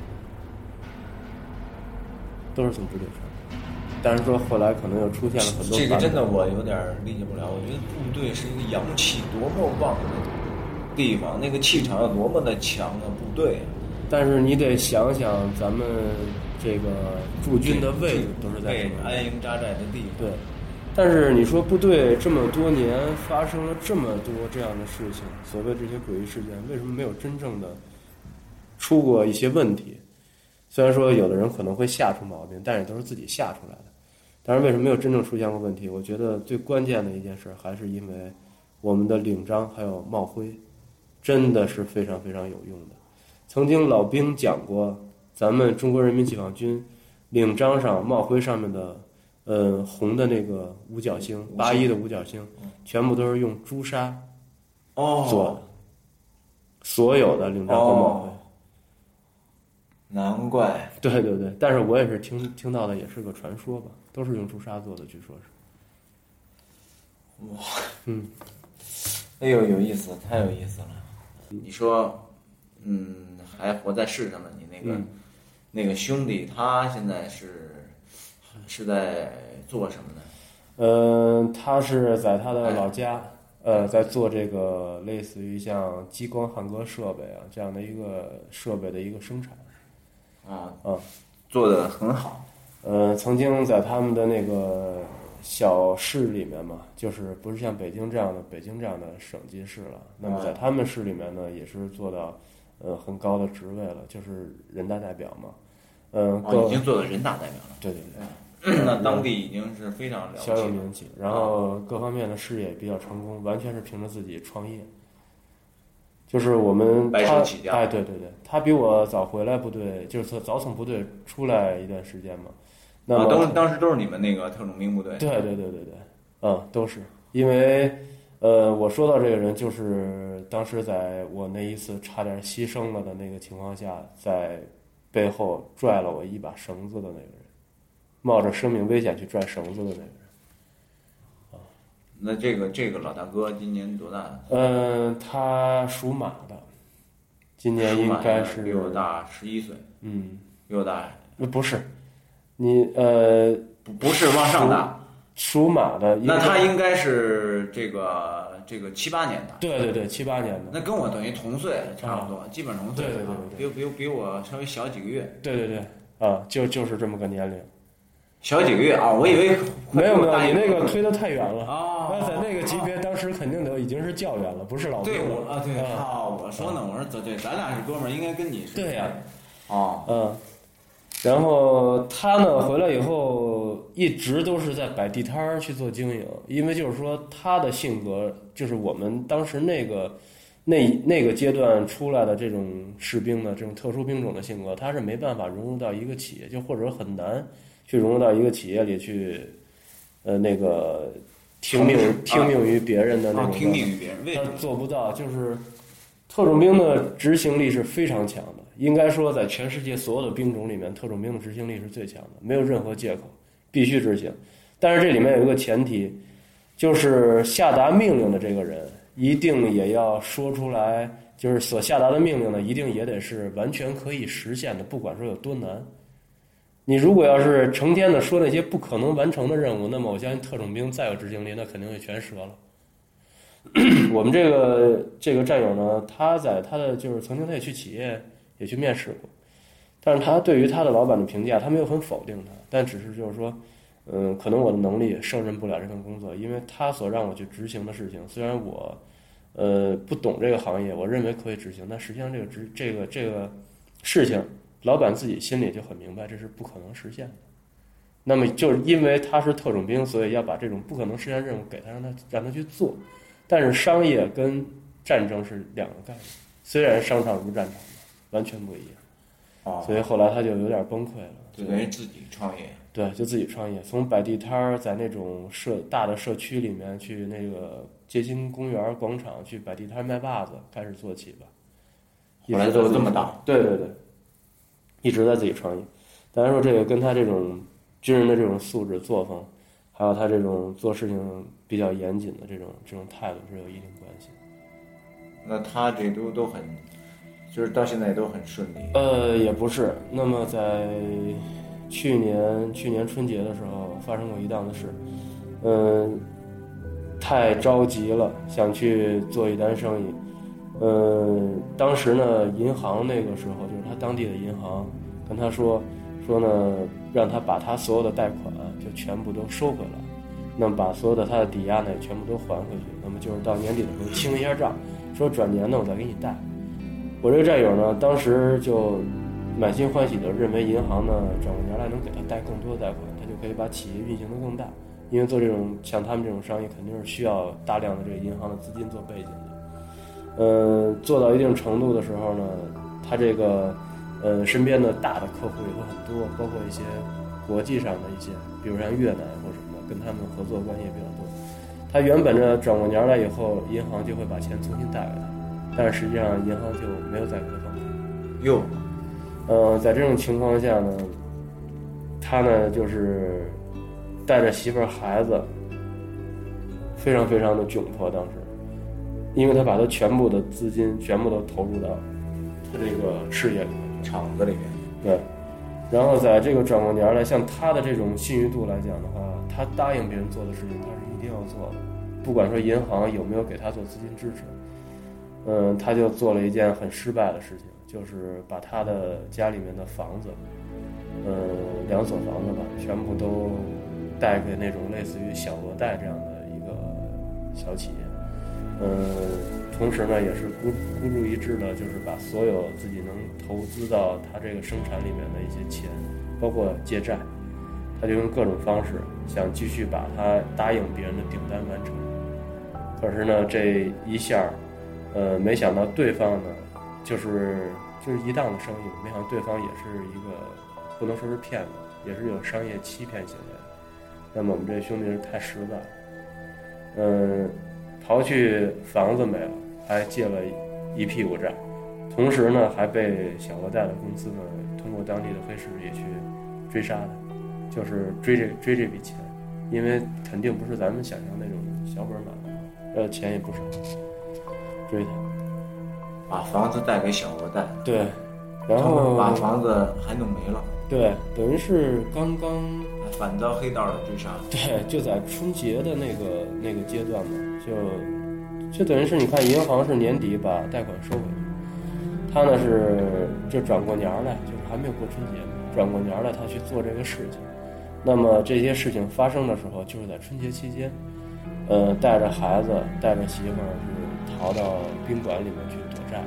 都是从部队传的。但是说后来可能又出现了很多这个真的我有点理解不了。我觉得部队是一个阳气多么旺的地方，那个气场有多么的强啊！部队啊，但是你得想想，咱们这个驻军的位置都是在什么安营扎寨的地方。对，但是你说部队这么多年发生了这么多这样的事情，所谓这些诡异事件，为什么没有真正的出过一些问题？虽然说有的人可能会吓出毛病，但是都是自己吓出来的。但是为什么没有真正出现过问题？我觉得最关键的一件事还是因为我们的领章还有帽徽，真的是非常非常有用的。曾经老兵讲过，咱们中国人民解放军领章上、帽徽上面的呃红的那个五角星，八一的五角星，全部都是用朱砂做的哦，，所有的领章和帽徽。哦难怪。对对对，但是我也是听听到的，也是个传说吧，都是用朱砂做的，据说是。哇，嗯哎呦，有意思，太有意思了。你说，嗯，还活在世上的你那个、嗯那个兄弟，他现在是是在做什么呢？嗯，他是在他的老家，呃，在做这个类似于像激光焊割设备啊这样的一个设备的一个生产。啊啊，做的很好。呃，曾经在他们的那个小市里面嘛，就是不是像北京这样的北京这样的省级市了。那么在他们市里面呢，也是做到呃很高的职位了，就是人大代表嘛。嗯、已经做到人大代表了。对对对，那当地已经是非常了不起小有。名气，然后各方面的事业比较成功，完全是凭着自己创业。就是我们白手他起家哎，对对对，他比我早回来部队，就是早从部队出来一段时间嘛。那啊，么当当时都是你们那个特种兵部队。对对对对对，嗯，都是因为呃，我说到这个人，就是当时在我那一次差点牺牲了的那个情况下，在背后拽了我一把绳子的那个人，冒着生命危险去拽绳子的那个人。那这个这个老大哥今年多大？嗯，他属马的，今年应该是比我大十一岁，嗯，比我大呃不是，你呃不不是往上大。属马的，那他应该是这个这个七八年的。对对对七八年的，那跟我等于同岁，差不多，基本同岁对对对啊比比比我稍微小几个月，对对对啊，就就是这么个年龄。小几个月啊，我以为没有没有，你那个推的太远了。啊，那在那个级别，当时肯定都已经是教员了，不是老兵了。对我啊对啊啊，我说呢，我说对对，咱俩是哥们儿，应该跟你是对呀。啊，嗯，然后他呢回来以后一直都是在摆地摊儿去做经营，因为就是说他的性格就是我们当时那个那那个阶段出来的这种士兵的这种特殊兵种的性格，他是没办法融入到一个企业，就或者很难去融入到一个企业里去，呃，那个听命听命于别人的那啊，种听命于别人，为什他么？做不到，就是特种兵的执行力是非常强的。应该说，在全世界所有的兵种里面，特种兵的执行力是最强的，没有任何借口，必须执行。但是这里面有一个前提，就是下达命令的这个人一定也要说出来，就是所下达的命令呢，一定也得是完全可以实现的，不管说有多难。你如果要是成天的说那些不可能完成的任务，那么我相信特种兵再有执行力，那肯定会全折了。我们这个这个战友呢，他在他的就是曾经他也去企业也去面试过，但是他对于他的老板的评价，他没有很否定他，但只是就是说，嗯，可能我的能力胜任不了这份工作，因为他所让我去执行的事情，虽然我呃不懂这个行业，我认为可以执行，但实际上这个执这个这个事情，老板自己心里就很明白，这是不可能实现的。那么就是因为他是特种兵，所以要把这种不可能实现任务给他，让他让他去做。但是商业跟战争是两个概念，虽然商场如战场，完全不一样。啊，所以后来他就有点崩溃了，就等于自己创业。对，就自己创业，从摆地摊儿，在那种社大的社区里面去那个街心公园广场去摆地摊卖袜子开始做起吧。后来做这么大，对对对，一直在自己创业。当然说这个跟他这种军人的这种素质作风，还有他这种做事情比较严谨的这种这种态度是有一定关系。那他这都都很，就是到现在都很顺利。呃，也不是。那么在去年去年春节的时候发生过一档子事，嗯、太着急了，想去做一单生意。嗯、当时呢，银行那个时候就是他当地的银行跟他说说呢，让他把他所有的贷款就全部都收回来，那么把所有的他的抵押呢也全部都还回去。那么就是到年底的时候清一下账，说转年呢我再给你贷。我这个战友呢，当时就满心欢喜的认为银行呢转过年来能给他贷更多的贷款，他就可以把企业运行的更大。因为做这种像他们这种商业，肯定是需要大量的这个银行的资金做背景的。呃，做到一定程度的时候呢，他这个呃身边的大的客户也会很多，包括一些国际上的一些，比如像越南或什么的，跟他们合作关系也比较多。他原本呢转过年来以后，银行就会把钱重新贷给他，但是实际上银行就没有再给他放款。哟，呃，在这种情况下呢，他呢就是带着媳妇儿孩子，非常非常的窘迫。当时，因为他把他全部的资金全部都投入到他这个事业里面。厂子里面，对，然后在这个转过年来，像他的这种信誉度来讲的话，他答应别人做的事情，他是一定要做的，不管说银行有没有给他做资金支持。嗯，他就做了一件很失败的事情，就是把他的家里面的房子，呃，两所房子吧，全部都贷给那种类似于小额贷这样的一个小企业。呃，同时呢，也是孤孤注一掷的，就是把所有自己能投资到他这个生产里面的一些钱，包括借债，他就用各种方式想继续把他答应别人的订单完成。可是呢，这一下，呃，没想到对方呢，就是就是一档子生意，没想到对方也是一个不能说是骗子，也是有商业欺骗行为。那么我们这兄弟是太实在了，嗯、刨去房子没了，还借了一屁股债，同时呢还被小额贷的公司呢通过当地的黑势力去追杀他，就是追这追这笔钱，因为肯定不是咱们想象那种小本买卖，呃，钱也不少，追他。把房子贷给小额贷，对，然后把房子还弄没了，对，等于是刚刚还反遭黑道的追杀。对，就在春节的那个那个阶段嘛，就就等于是你看银行是年底把贷款收回去，他呢是就转过年儿来，就是还没有过春节，转过年儿来他去做这个事情。那么这些事情发生的时候，就是在春节期间，呃，带着孩子，带着媳妇儿是逃到宾馆里面去躲债。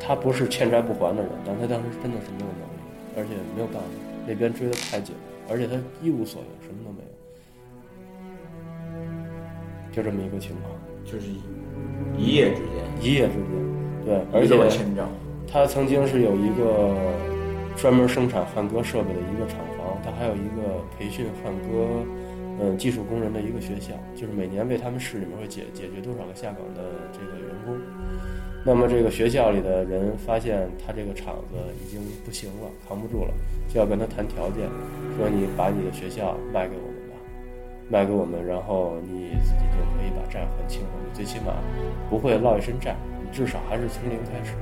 他不是欠债不还的人，但他当时真的是没有能力，而且没有办法，那边追得太紧，而且他一无所有，什么都没有，就这么一个情况，就是一夜之间，一夜之间，对，而且。他曾经是有一个专门生产汉歌设备的一个厂房，他还有一个培训汉歌嗯技术工人的一个学校，就是每年为他们市里面会解解决多少个下岗的这个员工。那么这个学校里的人发现他这个厂子已经不行了，扛不住了，就要跟他谈条件，说你把你的学校卖给我们吧，卖给我们，然后你自己就可以把债还清了，你最起码不会落一身债，你至少还是从零开始。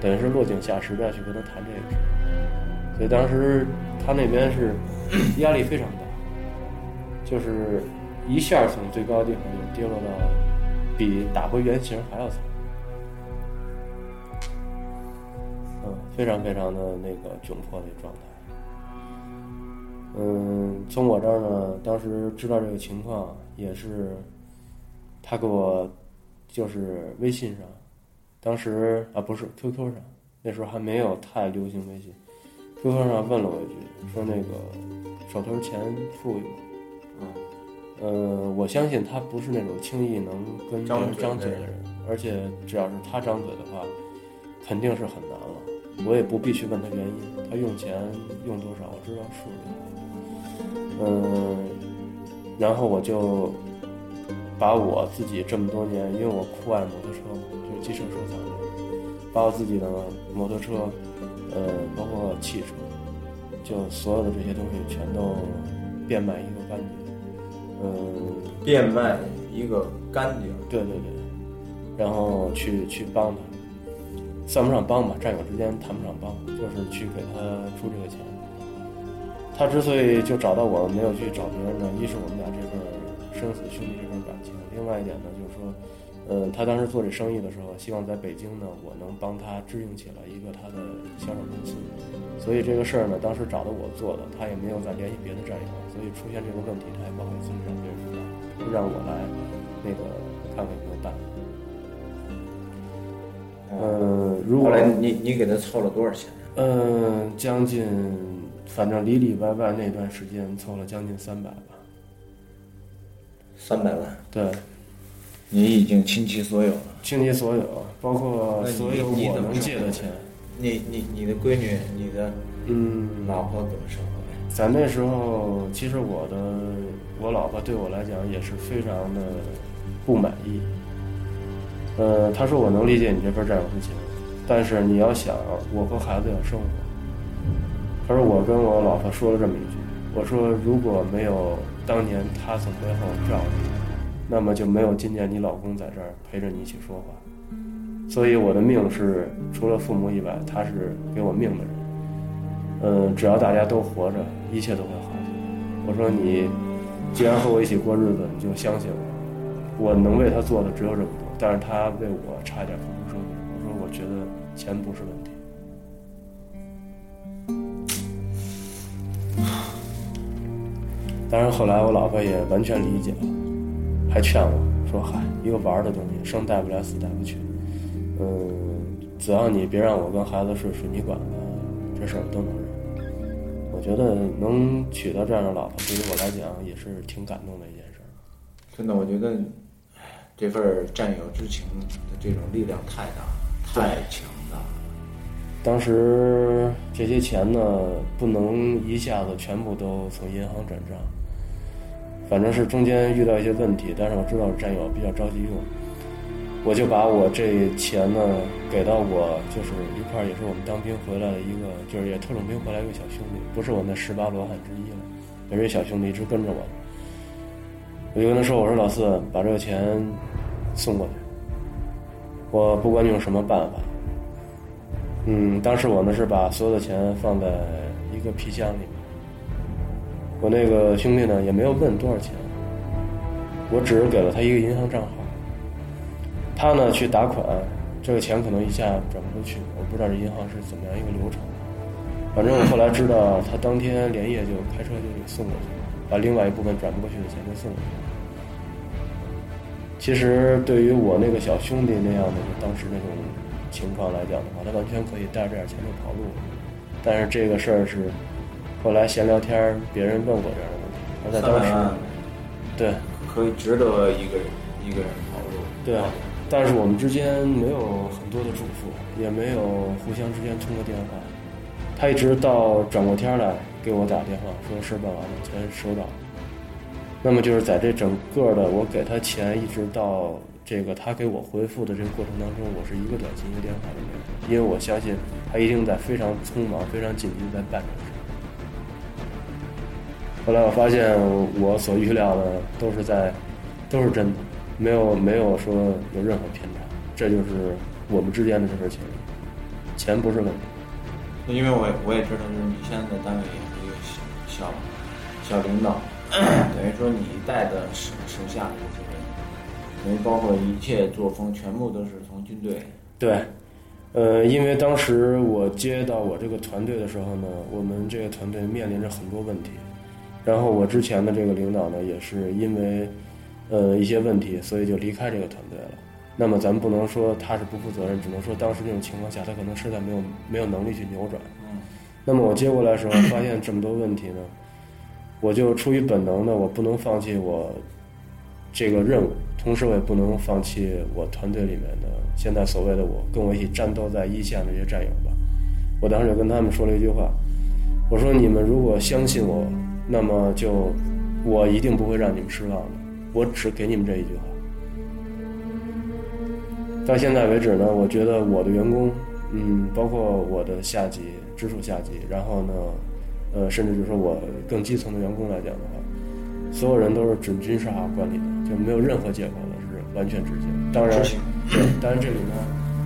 等于是落井下石的去跟他谈这个事，所以当时他那边是压力非常大，就是一下从最高的地方就跌落到比打回原形还要惨，非常非常的那个窘迫的状态。嗯，从我这儿呢，当时知道这个情况，也是他给我就是微信上。当时啊，不是 QQ 上，那时候还没有太流行微信。QQ 上问了我一句，说那个手头钱富裕吗？嗯，呃，我相信他不是那种轻易能跟别张嘴人张嘴的人，而且只要是他张嘴的话，肯定是很难了。我也不必去问他原因，他用钱用多少，我知道数就好。嗯，然后我就把我自己这么多年，因为我酷爱摩托车嘛，就是机车收藏者，把我自己的摩托车，呃，包括汽车，就所有的这些东西全都变卖一个干净。嗯，变卖一个干净。对对对，然后去去帮他，算不上帮吧，战友之间谈不上帮，就是去给他出这个钱。他之所以就找到我，没有去找别人呢，一是我们俩这份生死兄弟这份感情，另外一点呢，就是说，呃，他当时做这生意的时候，希望在北京呢，我能帮他支应起来一个他的销售公司，所以这个事儿呢，当时找的我做的，他也没有再联系别的战友，所以出现这个问题，他也不好意思让别人知道，就让我来那个看看有没有办法。嗯，如果后来你你给他凑了多少钱？嗯，将近，反正里里外外那段时间凑了将近三百吧。三百万，对，你已经倾其所有了。倾其所有，包括所有我能借的钱。你你你的闺女，你的嗯，老婆怎么收回来？在那时候，其实我的我老婆对我来讲也是非常的不满意。呃，他说我能理解你这份战友之情，但是你要想，我和孩子要生活。他说我跟我老婆说了这么一句，我说如果没有当年他从背后罩着你，那么就没有今年你老公在这儿陪着你一起说话。所以我的命是除了父母以外，他是给我命的人。嗯，只要大家都活着，一切都会好。我说你既然和我一起过日子，你就相信我，我能为他做的只有这么多，但是他为我差一点付出生命。我说我觉得钱不是问题。当然后来我老婆也完全理解了，还劝我说：“嗨，一个玩儿的东西，生带不来，死带不去。嗯，只要你别让我跟孩子睡水泥管子，这事儿我都能忍。”我觉得能娶到这样的老婆，对于我来讲也是挺感动的一件事儿。真的，我觉得，哎，这份儿战友之情的这种力量太大了，太强大了。当时这些钱呢，不能一下子全部都从银行转账，反正是中间遇到一些问题，但是我知道战友比较着急用，我就把我这钱呢给到我就是一块儿也是我们当兵回来的一个，就是也特种兵回来一个小兄弟，不是我那十八罗汉之一了，也是一小兄弟一直跟着我。我就跟他说：“我说老四，把这个钱送过去，我不管你用什么办法。”嗯，当时我呢是把所有的钱放在一个皮箱里面。我那个兄弟呢也没有问多少钱，我只是给了他一个银行账号。他呢去打款，这个钱可能一下转不出去，我不知道这银行是怎么样一个流程。反正我后来知道，他当天连夜就开车就给送过去了，把另外一部分转不过去的钱就送过去了。其实对于我那个小兄弟那样的，就当时那种情况来讲的话，他完全可以带着这点钱就跑路。但是这个事儿是后来闲聊天儿，别人问过这样的问题，而在当时，对，可以值得一个人一个人跑路。对，但是我们之间没有很多的嘱咐，也没有互相之间通过电话。他一直到转过天来给我打电话，说事儿办完了钱收到。那么就是在这整个的我给他钱，一直到这个他给我回复的这个过程当中，我是一个短信一个电话都没有，因为我相信他一定在非常匆忙、非常紧急在办这个事。后来我发现我所预料的都是在，都是真的，没有没有说有任何偏差，这就是我们之间的这份情谊，钱不是问题。因为我我也知道，就是你现在在单位也是一个小小领导，等于说你带的手手下的这些人，等于包括一切作风，全部都是从军队。对，呃，因为当时我接到我这个团队的时候呢，我们这个团队面临着很多问题，然后我之前的这个领导呢，也是因为呃一些问题，所以就离开这个团队了。那么咱们不能说他是不负责任，只能说当时那种情况下，他可能实在没有没有能力去扭转。嗯。那么我接过来的时候，发现这么多问题呢，我就出于本能的，我不能放弃我这个任务，同时我也不能放弃我团队里面的现在所谓的我跟我一起战斗在一线的这些战友吧。我当时就跟他们说了一句话，我说你们如果相信我，那么就我一定不会让你们失望的，我只给你们这一句话。到现在为止呢，我觉得我的员工，嗯，包括我的下级、直属下级，然后呢，呃，甚至就是说我更基层的员工来讲的话，所有人都是准军事化管理的，就没有任何借口的，是完全执行。当然，对，当然这里呢，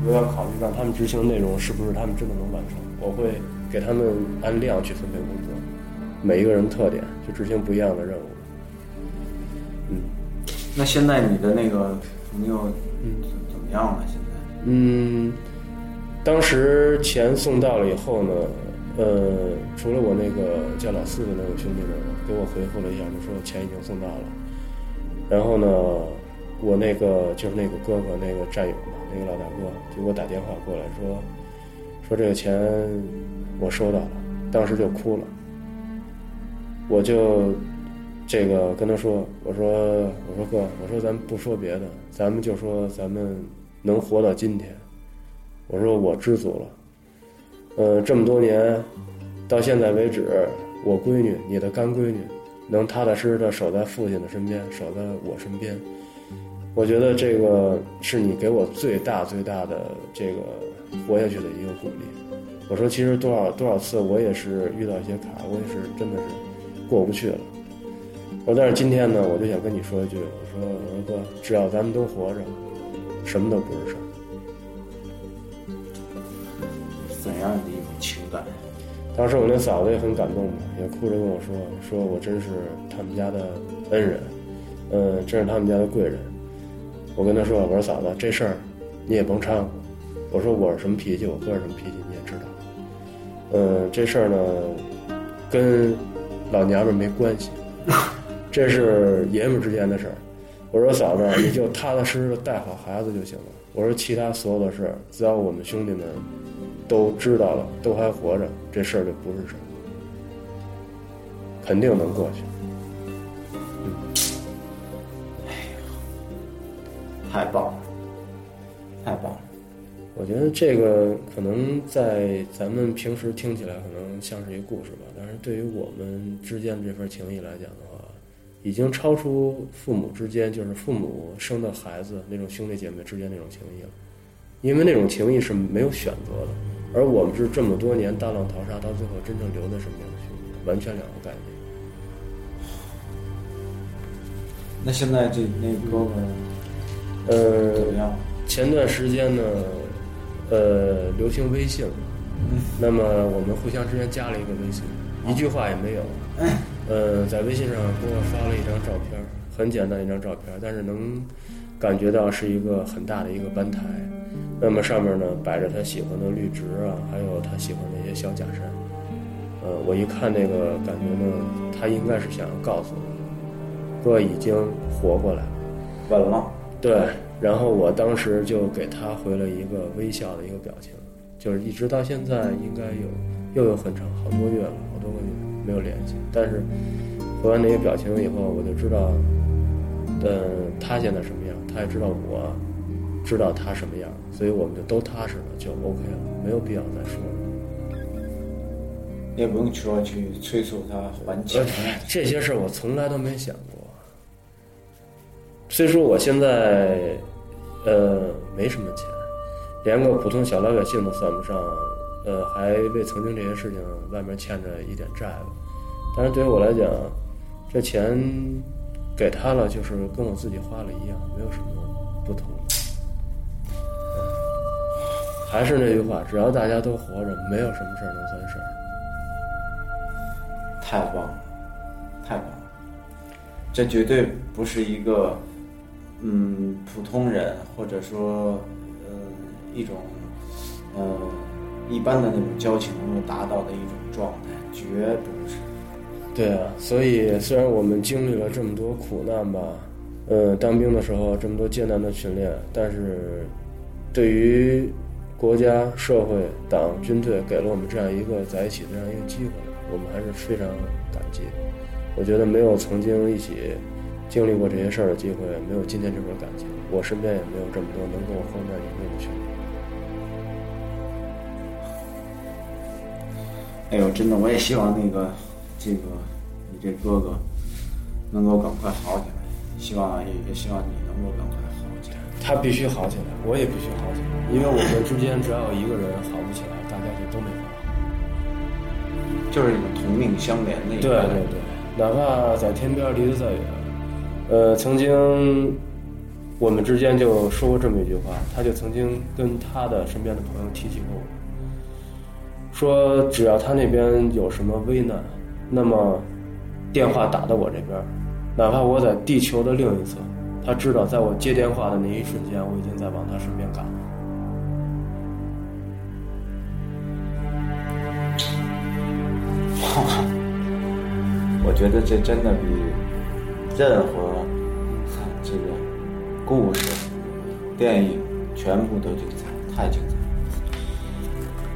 我要考虑让他们执行的内容是不是他们真的能完成，我会给他们按量去分配工作，每一个人特点去执行不一样的任务。嗯，那现在你的那个朋友，嗯怎么。样了，现在。嗯，当时钱送到了以后呢，呃，除了我那个叫老四的那个兄弟呢，给我回复了一下，就说钱已经送到了。然后呢，我那个就是那个哥哥，那个战友嘛，那个老大哥，就给我打电话过来说，说这个钱我收到了，当时就哭了。我就这个跟他说，我说我说哥，我说咱不说别的，咱们就说咱们。能活到今天，我说我知足了。呃，这么多年，到现在为止，我闺女，你的干闺女，能踏踏实实的守在父亲的身边，守在我身边，我觉得这个是你给我最大最大的这个活下去的一个鼓励。我说，其实多少多少次，我也是遇到一些坎，我也是真的是过不去了。我但是今天呢，我就想跟你说一句，我说儿哥，只要咱们都活着。什么都不是事儿。样的一种情感？当时我那嫂子也很感动嘛，也哭着跟我说：“说我真是他们家的恩人，嗯，真是他们家的贵人。”我跟她说：“我说嫂子，这事儿你也甭掺和。我说我是什么脾气，我哥是什么脾气，你也知道。嗯，这事儿呢，跟老娘们没关系，这是爷们之间的事儿。”我说嫂子，你就踏踏实实的带好孩子就行了。我说其他所有的事，只要我们兄弟们都知道了，都还活着，这事儿就不是事儿，肯定能过去。嗯，哎呀，太棒了，太棒了！我觉得这个可能在咱们平时听起来可能像是一个故事吧，但是对于我们之间这份情谊来讲的话。已经超出父母之间，就是父母生的孩子那种兄弟姐妹之间那种情谊了，因为那种情谊是没有选择的，而我们是这么多年大浪淘沙，到最后真正留在身边的兄弟，完全两个概念。那现在这那哥们，呃，前段时间呢，呃，流行微信，那么我们互相之间加了一个微信，一句话也没有。呃，在微信上给我发了一张照片，很简单一张照片，但是能感觉到是一个很大的一个班台。那么上面呢摆着他喜欢的绿植啊，还有他喜欢的一些小假山。呃，我一看那个感觉呢，他应该是想要告诉我，哥已经活过来了，稳了。对，然后我当时就给他回了一个微笑的一个表情，就是一直到现在应该有又有很长好多月了，好多个月没有联系。但是回完那个表情以后，我就知道，嗯，他现在什么样，他也知道我知道他什么样，所以我们就都踏实了，就 OK 了，没有必要再说了。也不用说去催促他还钱。这些事儿我从来都没想过。虽说我现在，呃，没什么钱，连个普通小老百姓都算不上，呃，还为曾经这些事情外面欠着一点债吧。但是对于我来讲，这钱给他了，就是跟我自己花了一样，没有什么不同的。还是那句话，只要大家都活着，没有什么事儿能算事儿。太棒了，太棒了！这绝对不是一个，嗯，普通人或者说，呃，一种，呃，一般的那种交情能够达到的一种状态，绝不是。对啊，所以虽然我们经历了这么多苦难吧，呃，当兵的时候这么多艰难的训练，但是对于国家、社会、党、军队给了我们这样一个在一起的这样一个机会，我们还是非常感激。我觉得没有曾经一起经历过这些事儿的机会，没有今天这份感情，我身边也没有这么多能跟我患难与共的兄弟。哎呦，真的，我也希望那个这个你这哥哥能够赶快好起来，希望也也希望你能够赶快。他必须好起来，我也必须好起来，因为我们之间只要有一个人好不起来，大家就都没法好。就是你们同命相连的一对个。对对，哪怕在天边离得再远，呃，曾经我们之间就说过这么一句话，他就曾经跟他的身边的朋友提起过我，说只要他那边有什么危难，那么电话打到我这边，哪怕我在地球的另一侧，他知道在我接电话的那一瞬间，我已经在往他身边赶了。我觉得这真的比任何这个故事、电影全部都精彩，太精彩了！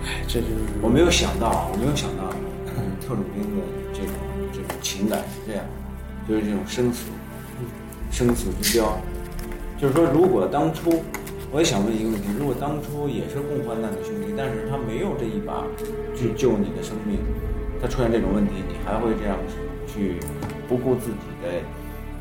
哎，这就是我没有想到，我没有想到，特种兵的这种这种情感是这样，就是这种生死生死之交。就是说，如果当初，我也想问一个问题：如果当初也是共患难的兄弟，但是他没有这一把去救你的生命，他出现这种问题，你还会这样去不顾自己的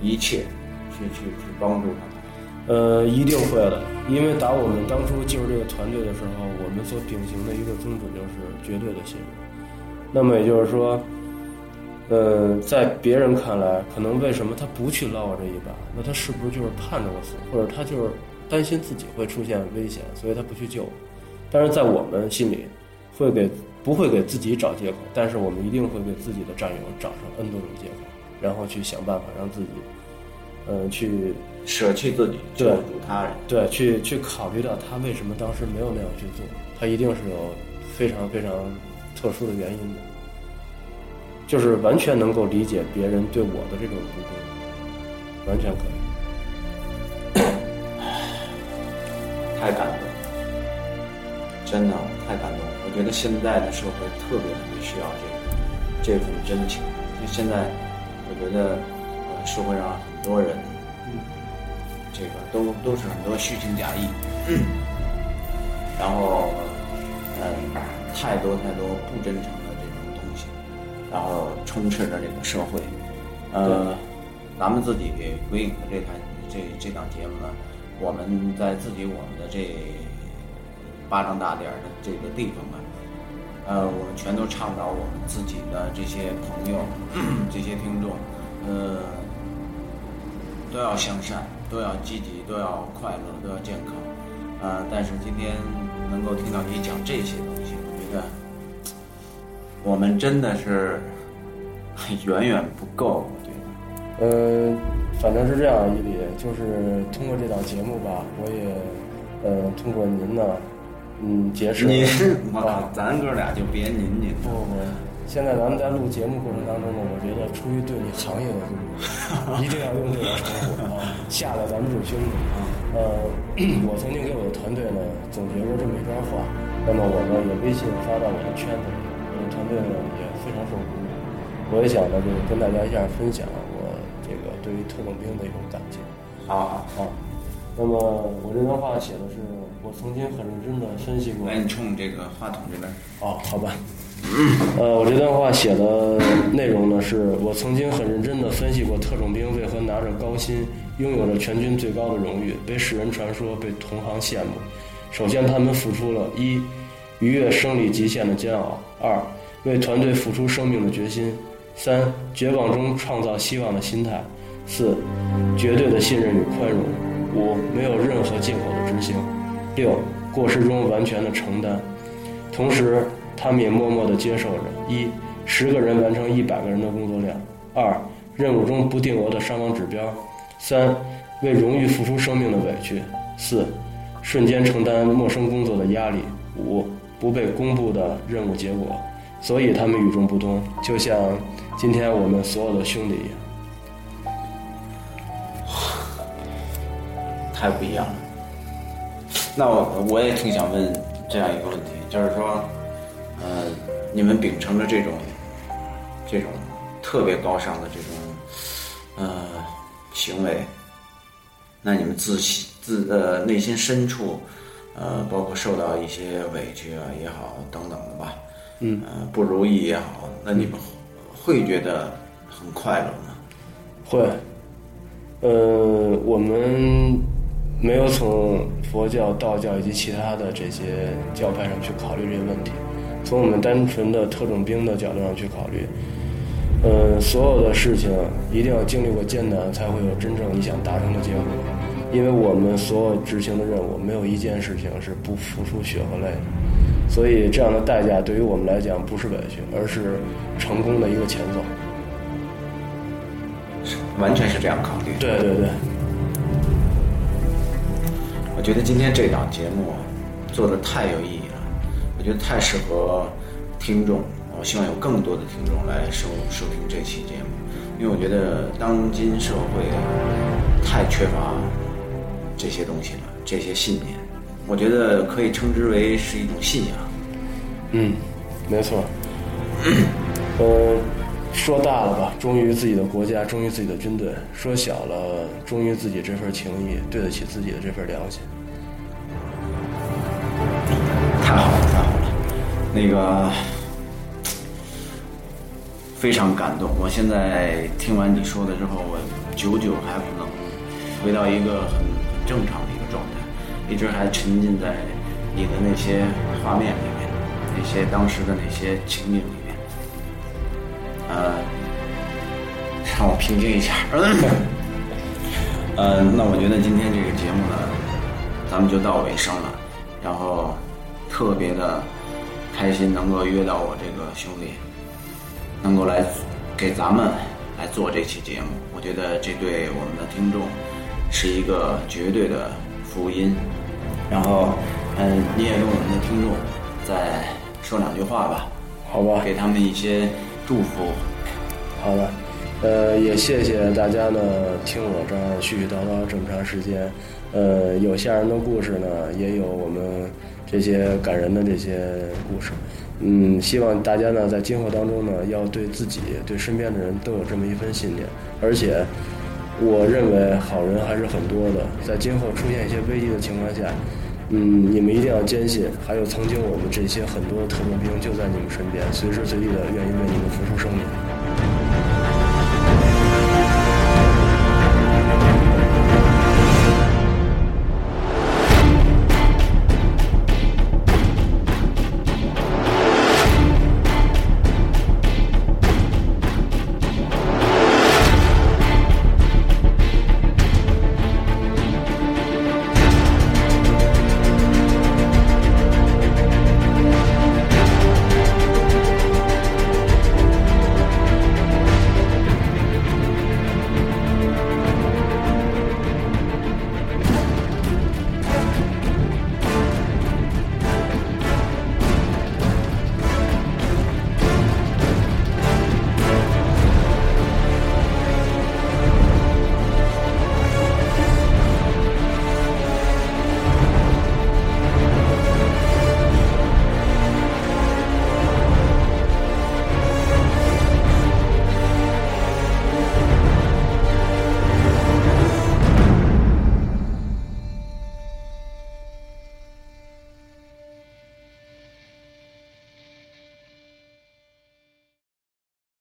一切去去去帮助他？呃，一定会的，因为打我们当初进入这个团队的时候，我们所秉行的一个宗旨就是绝对的信任。那么也就是说，呃，在别人看来，可能为什么他不去捞我这一把？那他是不是就是盼着我死，或者他就是担心自己会出现危险，所以他不去救我？但是在我们心里，会给不会给自己找借口，但是我们一定会给自己的战友找上 N 多种借口，然后去想办法让自己，呃，去舍弃自己，救助他人。对，去去考虑到他为什么当时没有那样去做，他一定是有非常非常特殊的原因的，就是完全能够理解别人对我的这种不公，完全可以。太感动了，真的太感动了。我觉得现在的社会特别特别需要这个这份真情。就现在，我觉得呃，社会上很多人，这个都都是很多虚情假意，嗯 然后嗯，太多太多不真诚然后充斥着这个社会。呃，咱们自己给鬼影的这台这这档节目呢，我们在自己我们的这巴掌大点儿的这个地方呢，呃，我们全都倡导我们自己的这些朋友、这些听众，呃，都要向善，都要积极，都要快乐，都要健康。呃，但是今天能够听到你讲这些东西，我觉得我们真的是远远不够。我觉得，嗯，反正是这样，伊里，就是通过这档节目吧，我也，呃，通过您呢，嗯，结识您我靠啊，，咱哥俩就别您您不不不，现在咱们在录节目过程当中呢，我觉得出于对你行业的尊重，一定要用这个称呼啊，下来咱们是兄弟啊。呃，我曾经给我的团队呢总结过这么一段话，那么我呢也微信发到我的圈子里，我的团队呢也非常受鼓舞。我也想呢，就是跟大家一下分享我这个对于特种兵的一种感情。好好，啊，那么我这段话写的是，我曾经很认真的分析过。来，你冲这个话筒这边。哦，好吧。呃，我这段话写的内容呢，是我曾经很认真地分析过特种兵为何拿着高薪，拥有着全军最高的荣誉，被世人传说，被同行羡慕。首先，他们付出了一逾越生理极限的煎熬；二为团队付出生命的决心；三绝望中创造希望的心态；四绝对的信任与宽容；五没有任何借口的执行；六过失中完全的承担。同时，他们也默默地接受着：一，十个人完成一百个人的工作量；二，任务中不定额的伤亡指标；三，为荣誉付出生命的委屈；四，瞬间承担陌生工作的压力；五，不被公布的任务结果。所以他们与众不同，就像今天我们所有的兄弟一样。太不一样了。那我我也挺想问这样一个问题，就是说，呃，你们秉承着这种这种特别高尚的这种呃行为，那你们自心自呃内心深处，呃，包括受到一些委屈啊也好等等的吧，嗯，呃不如意也好，那你们会觉得很快乐吗？会，呃，我们没有从佛教、道教以及其他的这些教派上去考虑这些问题，从我们单纯的特种兵的角度上去考虑，呃，所有的事情一定要经历过艰难，才会有真正你想达成的结果。因为我们所有执行的任务，没有一件事情是不付出血和泪的，所以这样的代价对于我们来讲不是委屈，而是成功的一个前奏。完全是这样考虑。对对对。我觉得今天这档节目做的太有意义了，我觉得太适合听众。我希望有更多的听众来收收听这期节目，因为我觉得当今社会太缺乏这些东西了，这些信念，我觉得可以称之为是一种信仰。嗯，没错。呃，说大了吧，忠于自己的国家，忠于自己的军队；说小了，忠于自己这份情谊，对得起自己的这份良心。太好了，太好了，那个非常感动。我现在听完你说的之后，我久久还不能回到一个很很正常的一，直还沉浸在你的那些画面里面，那些当时的那些情景里面。呃，让我平静一下。呃，那我觉得今天这个节目呢，咱们就到尾声了。然后特别的开心，能够约到我这个兄弟，能够来给咱们来做这期节目。我觉得这对我们的听众是一个绝对的福音。然后，嗯，你也跟我们的听众再说两句话吧，好吧，给他们一些祝福。好的，呃，也谢谢大家呢，听我这儿絮絮叨叨这么长时间。呃，有吓人的故事呢，也有我们这些感人的这些故事。嗯，希望大家呢，在今后当中呢，要对自己、对身边的人都有这么一份信念。而且，我认为好人还是很多的。在今后出现一些危机的情况下，嗯，你们一定要坚信，还有曾经我们这些很多的特种兵就在你们身边，随时随地的愿意为你们付出生命。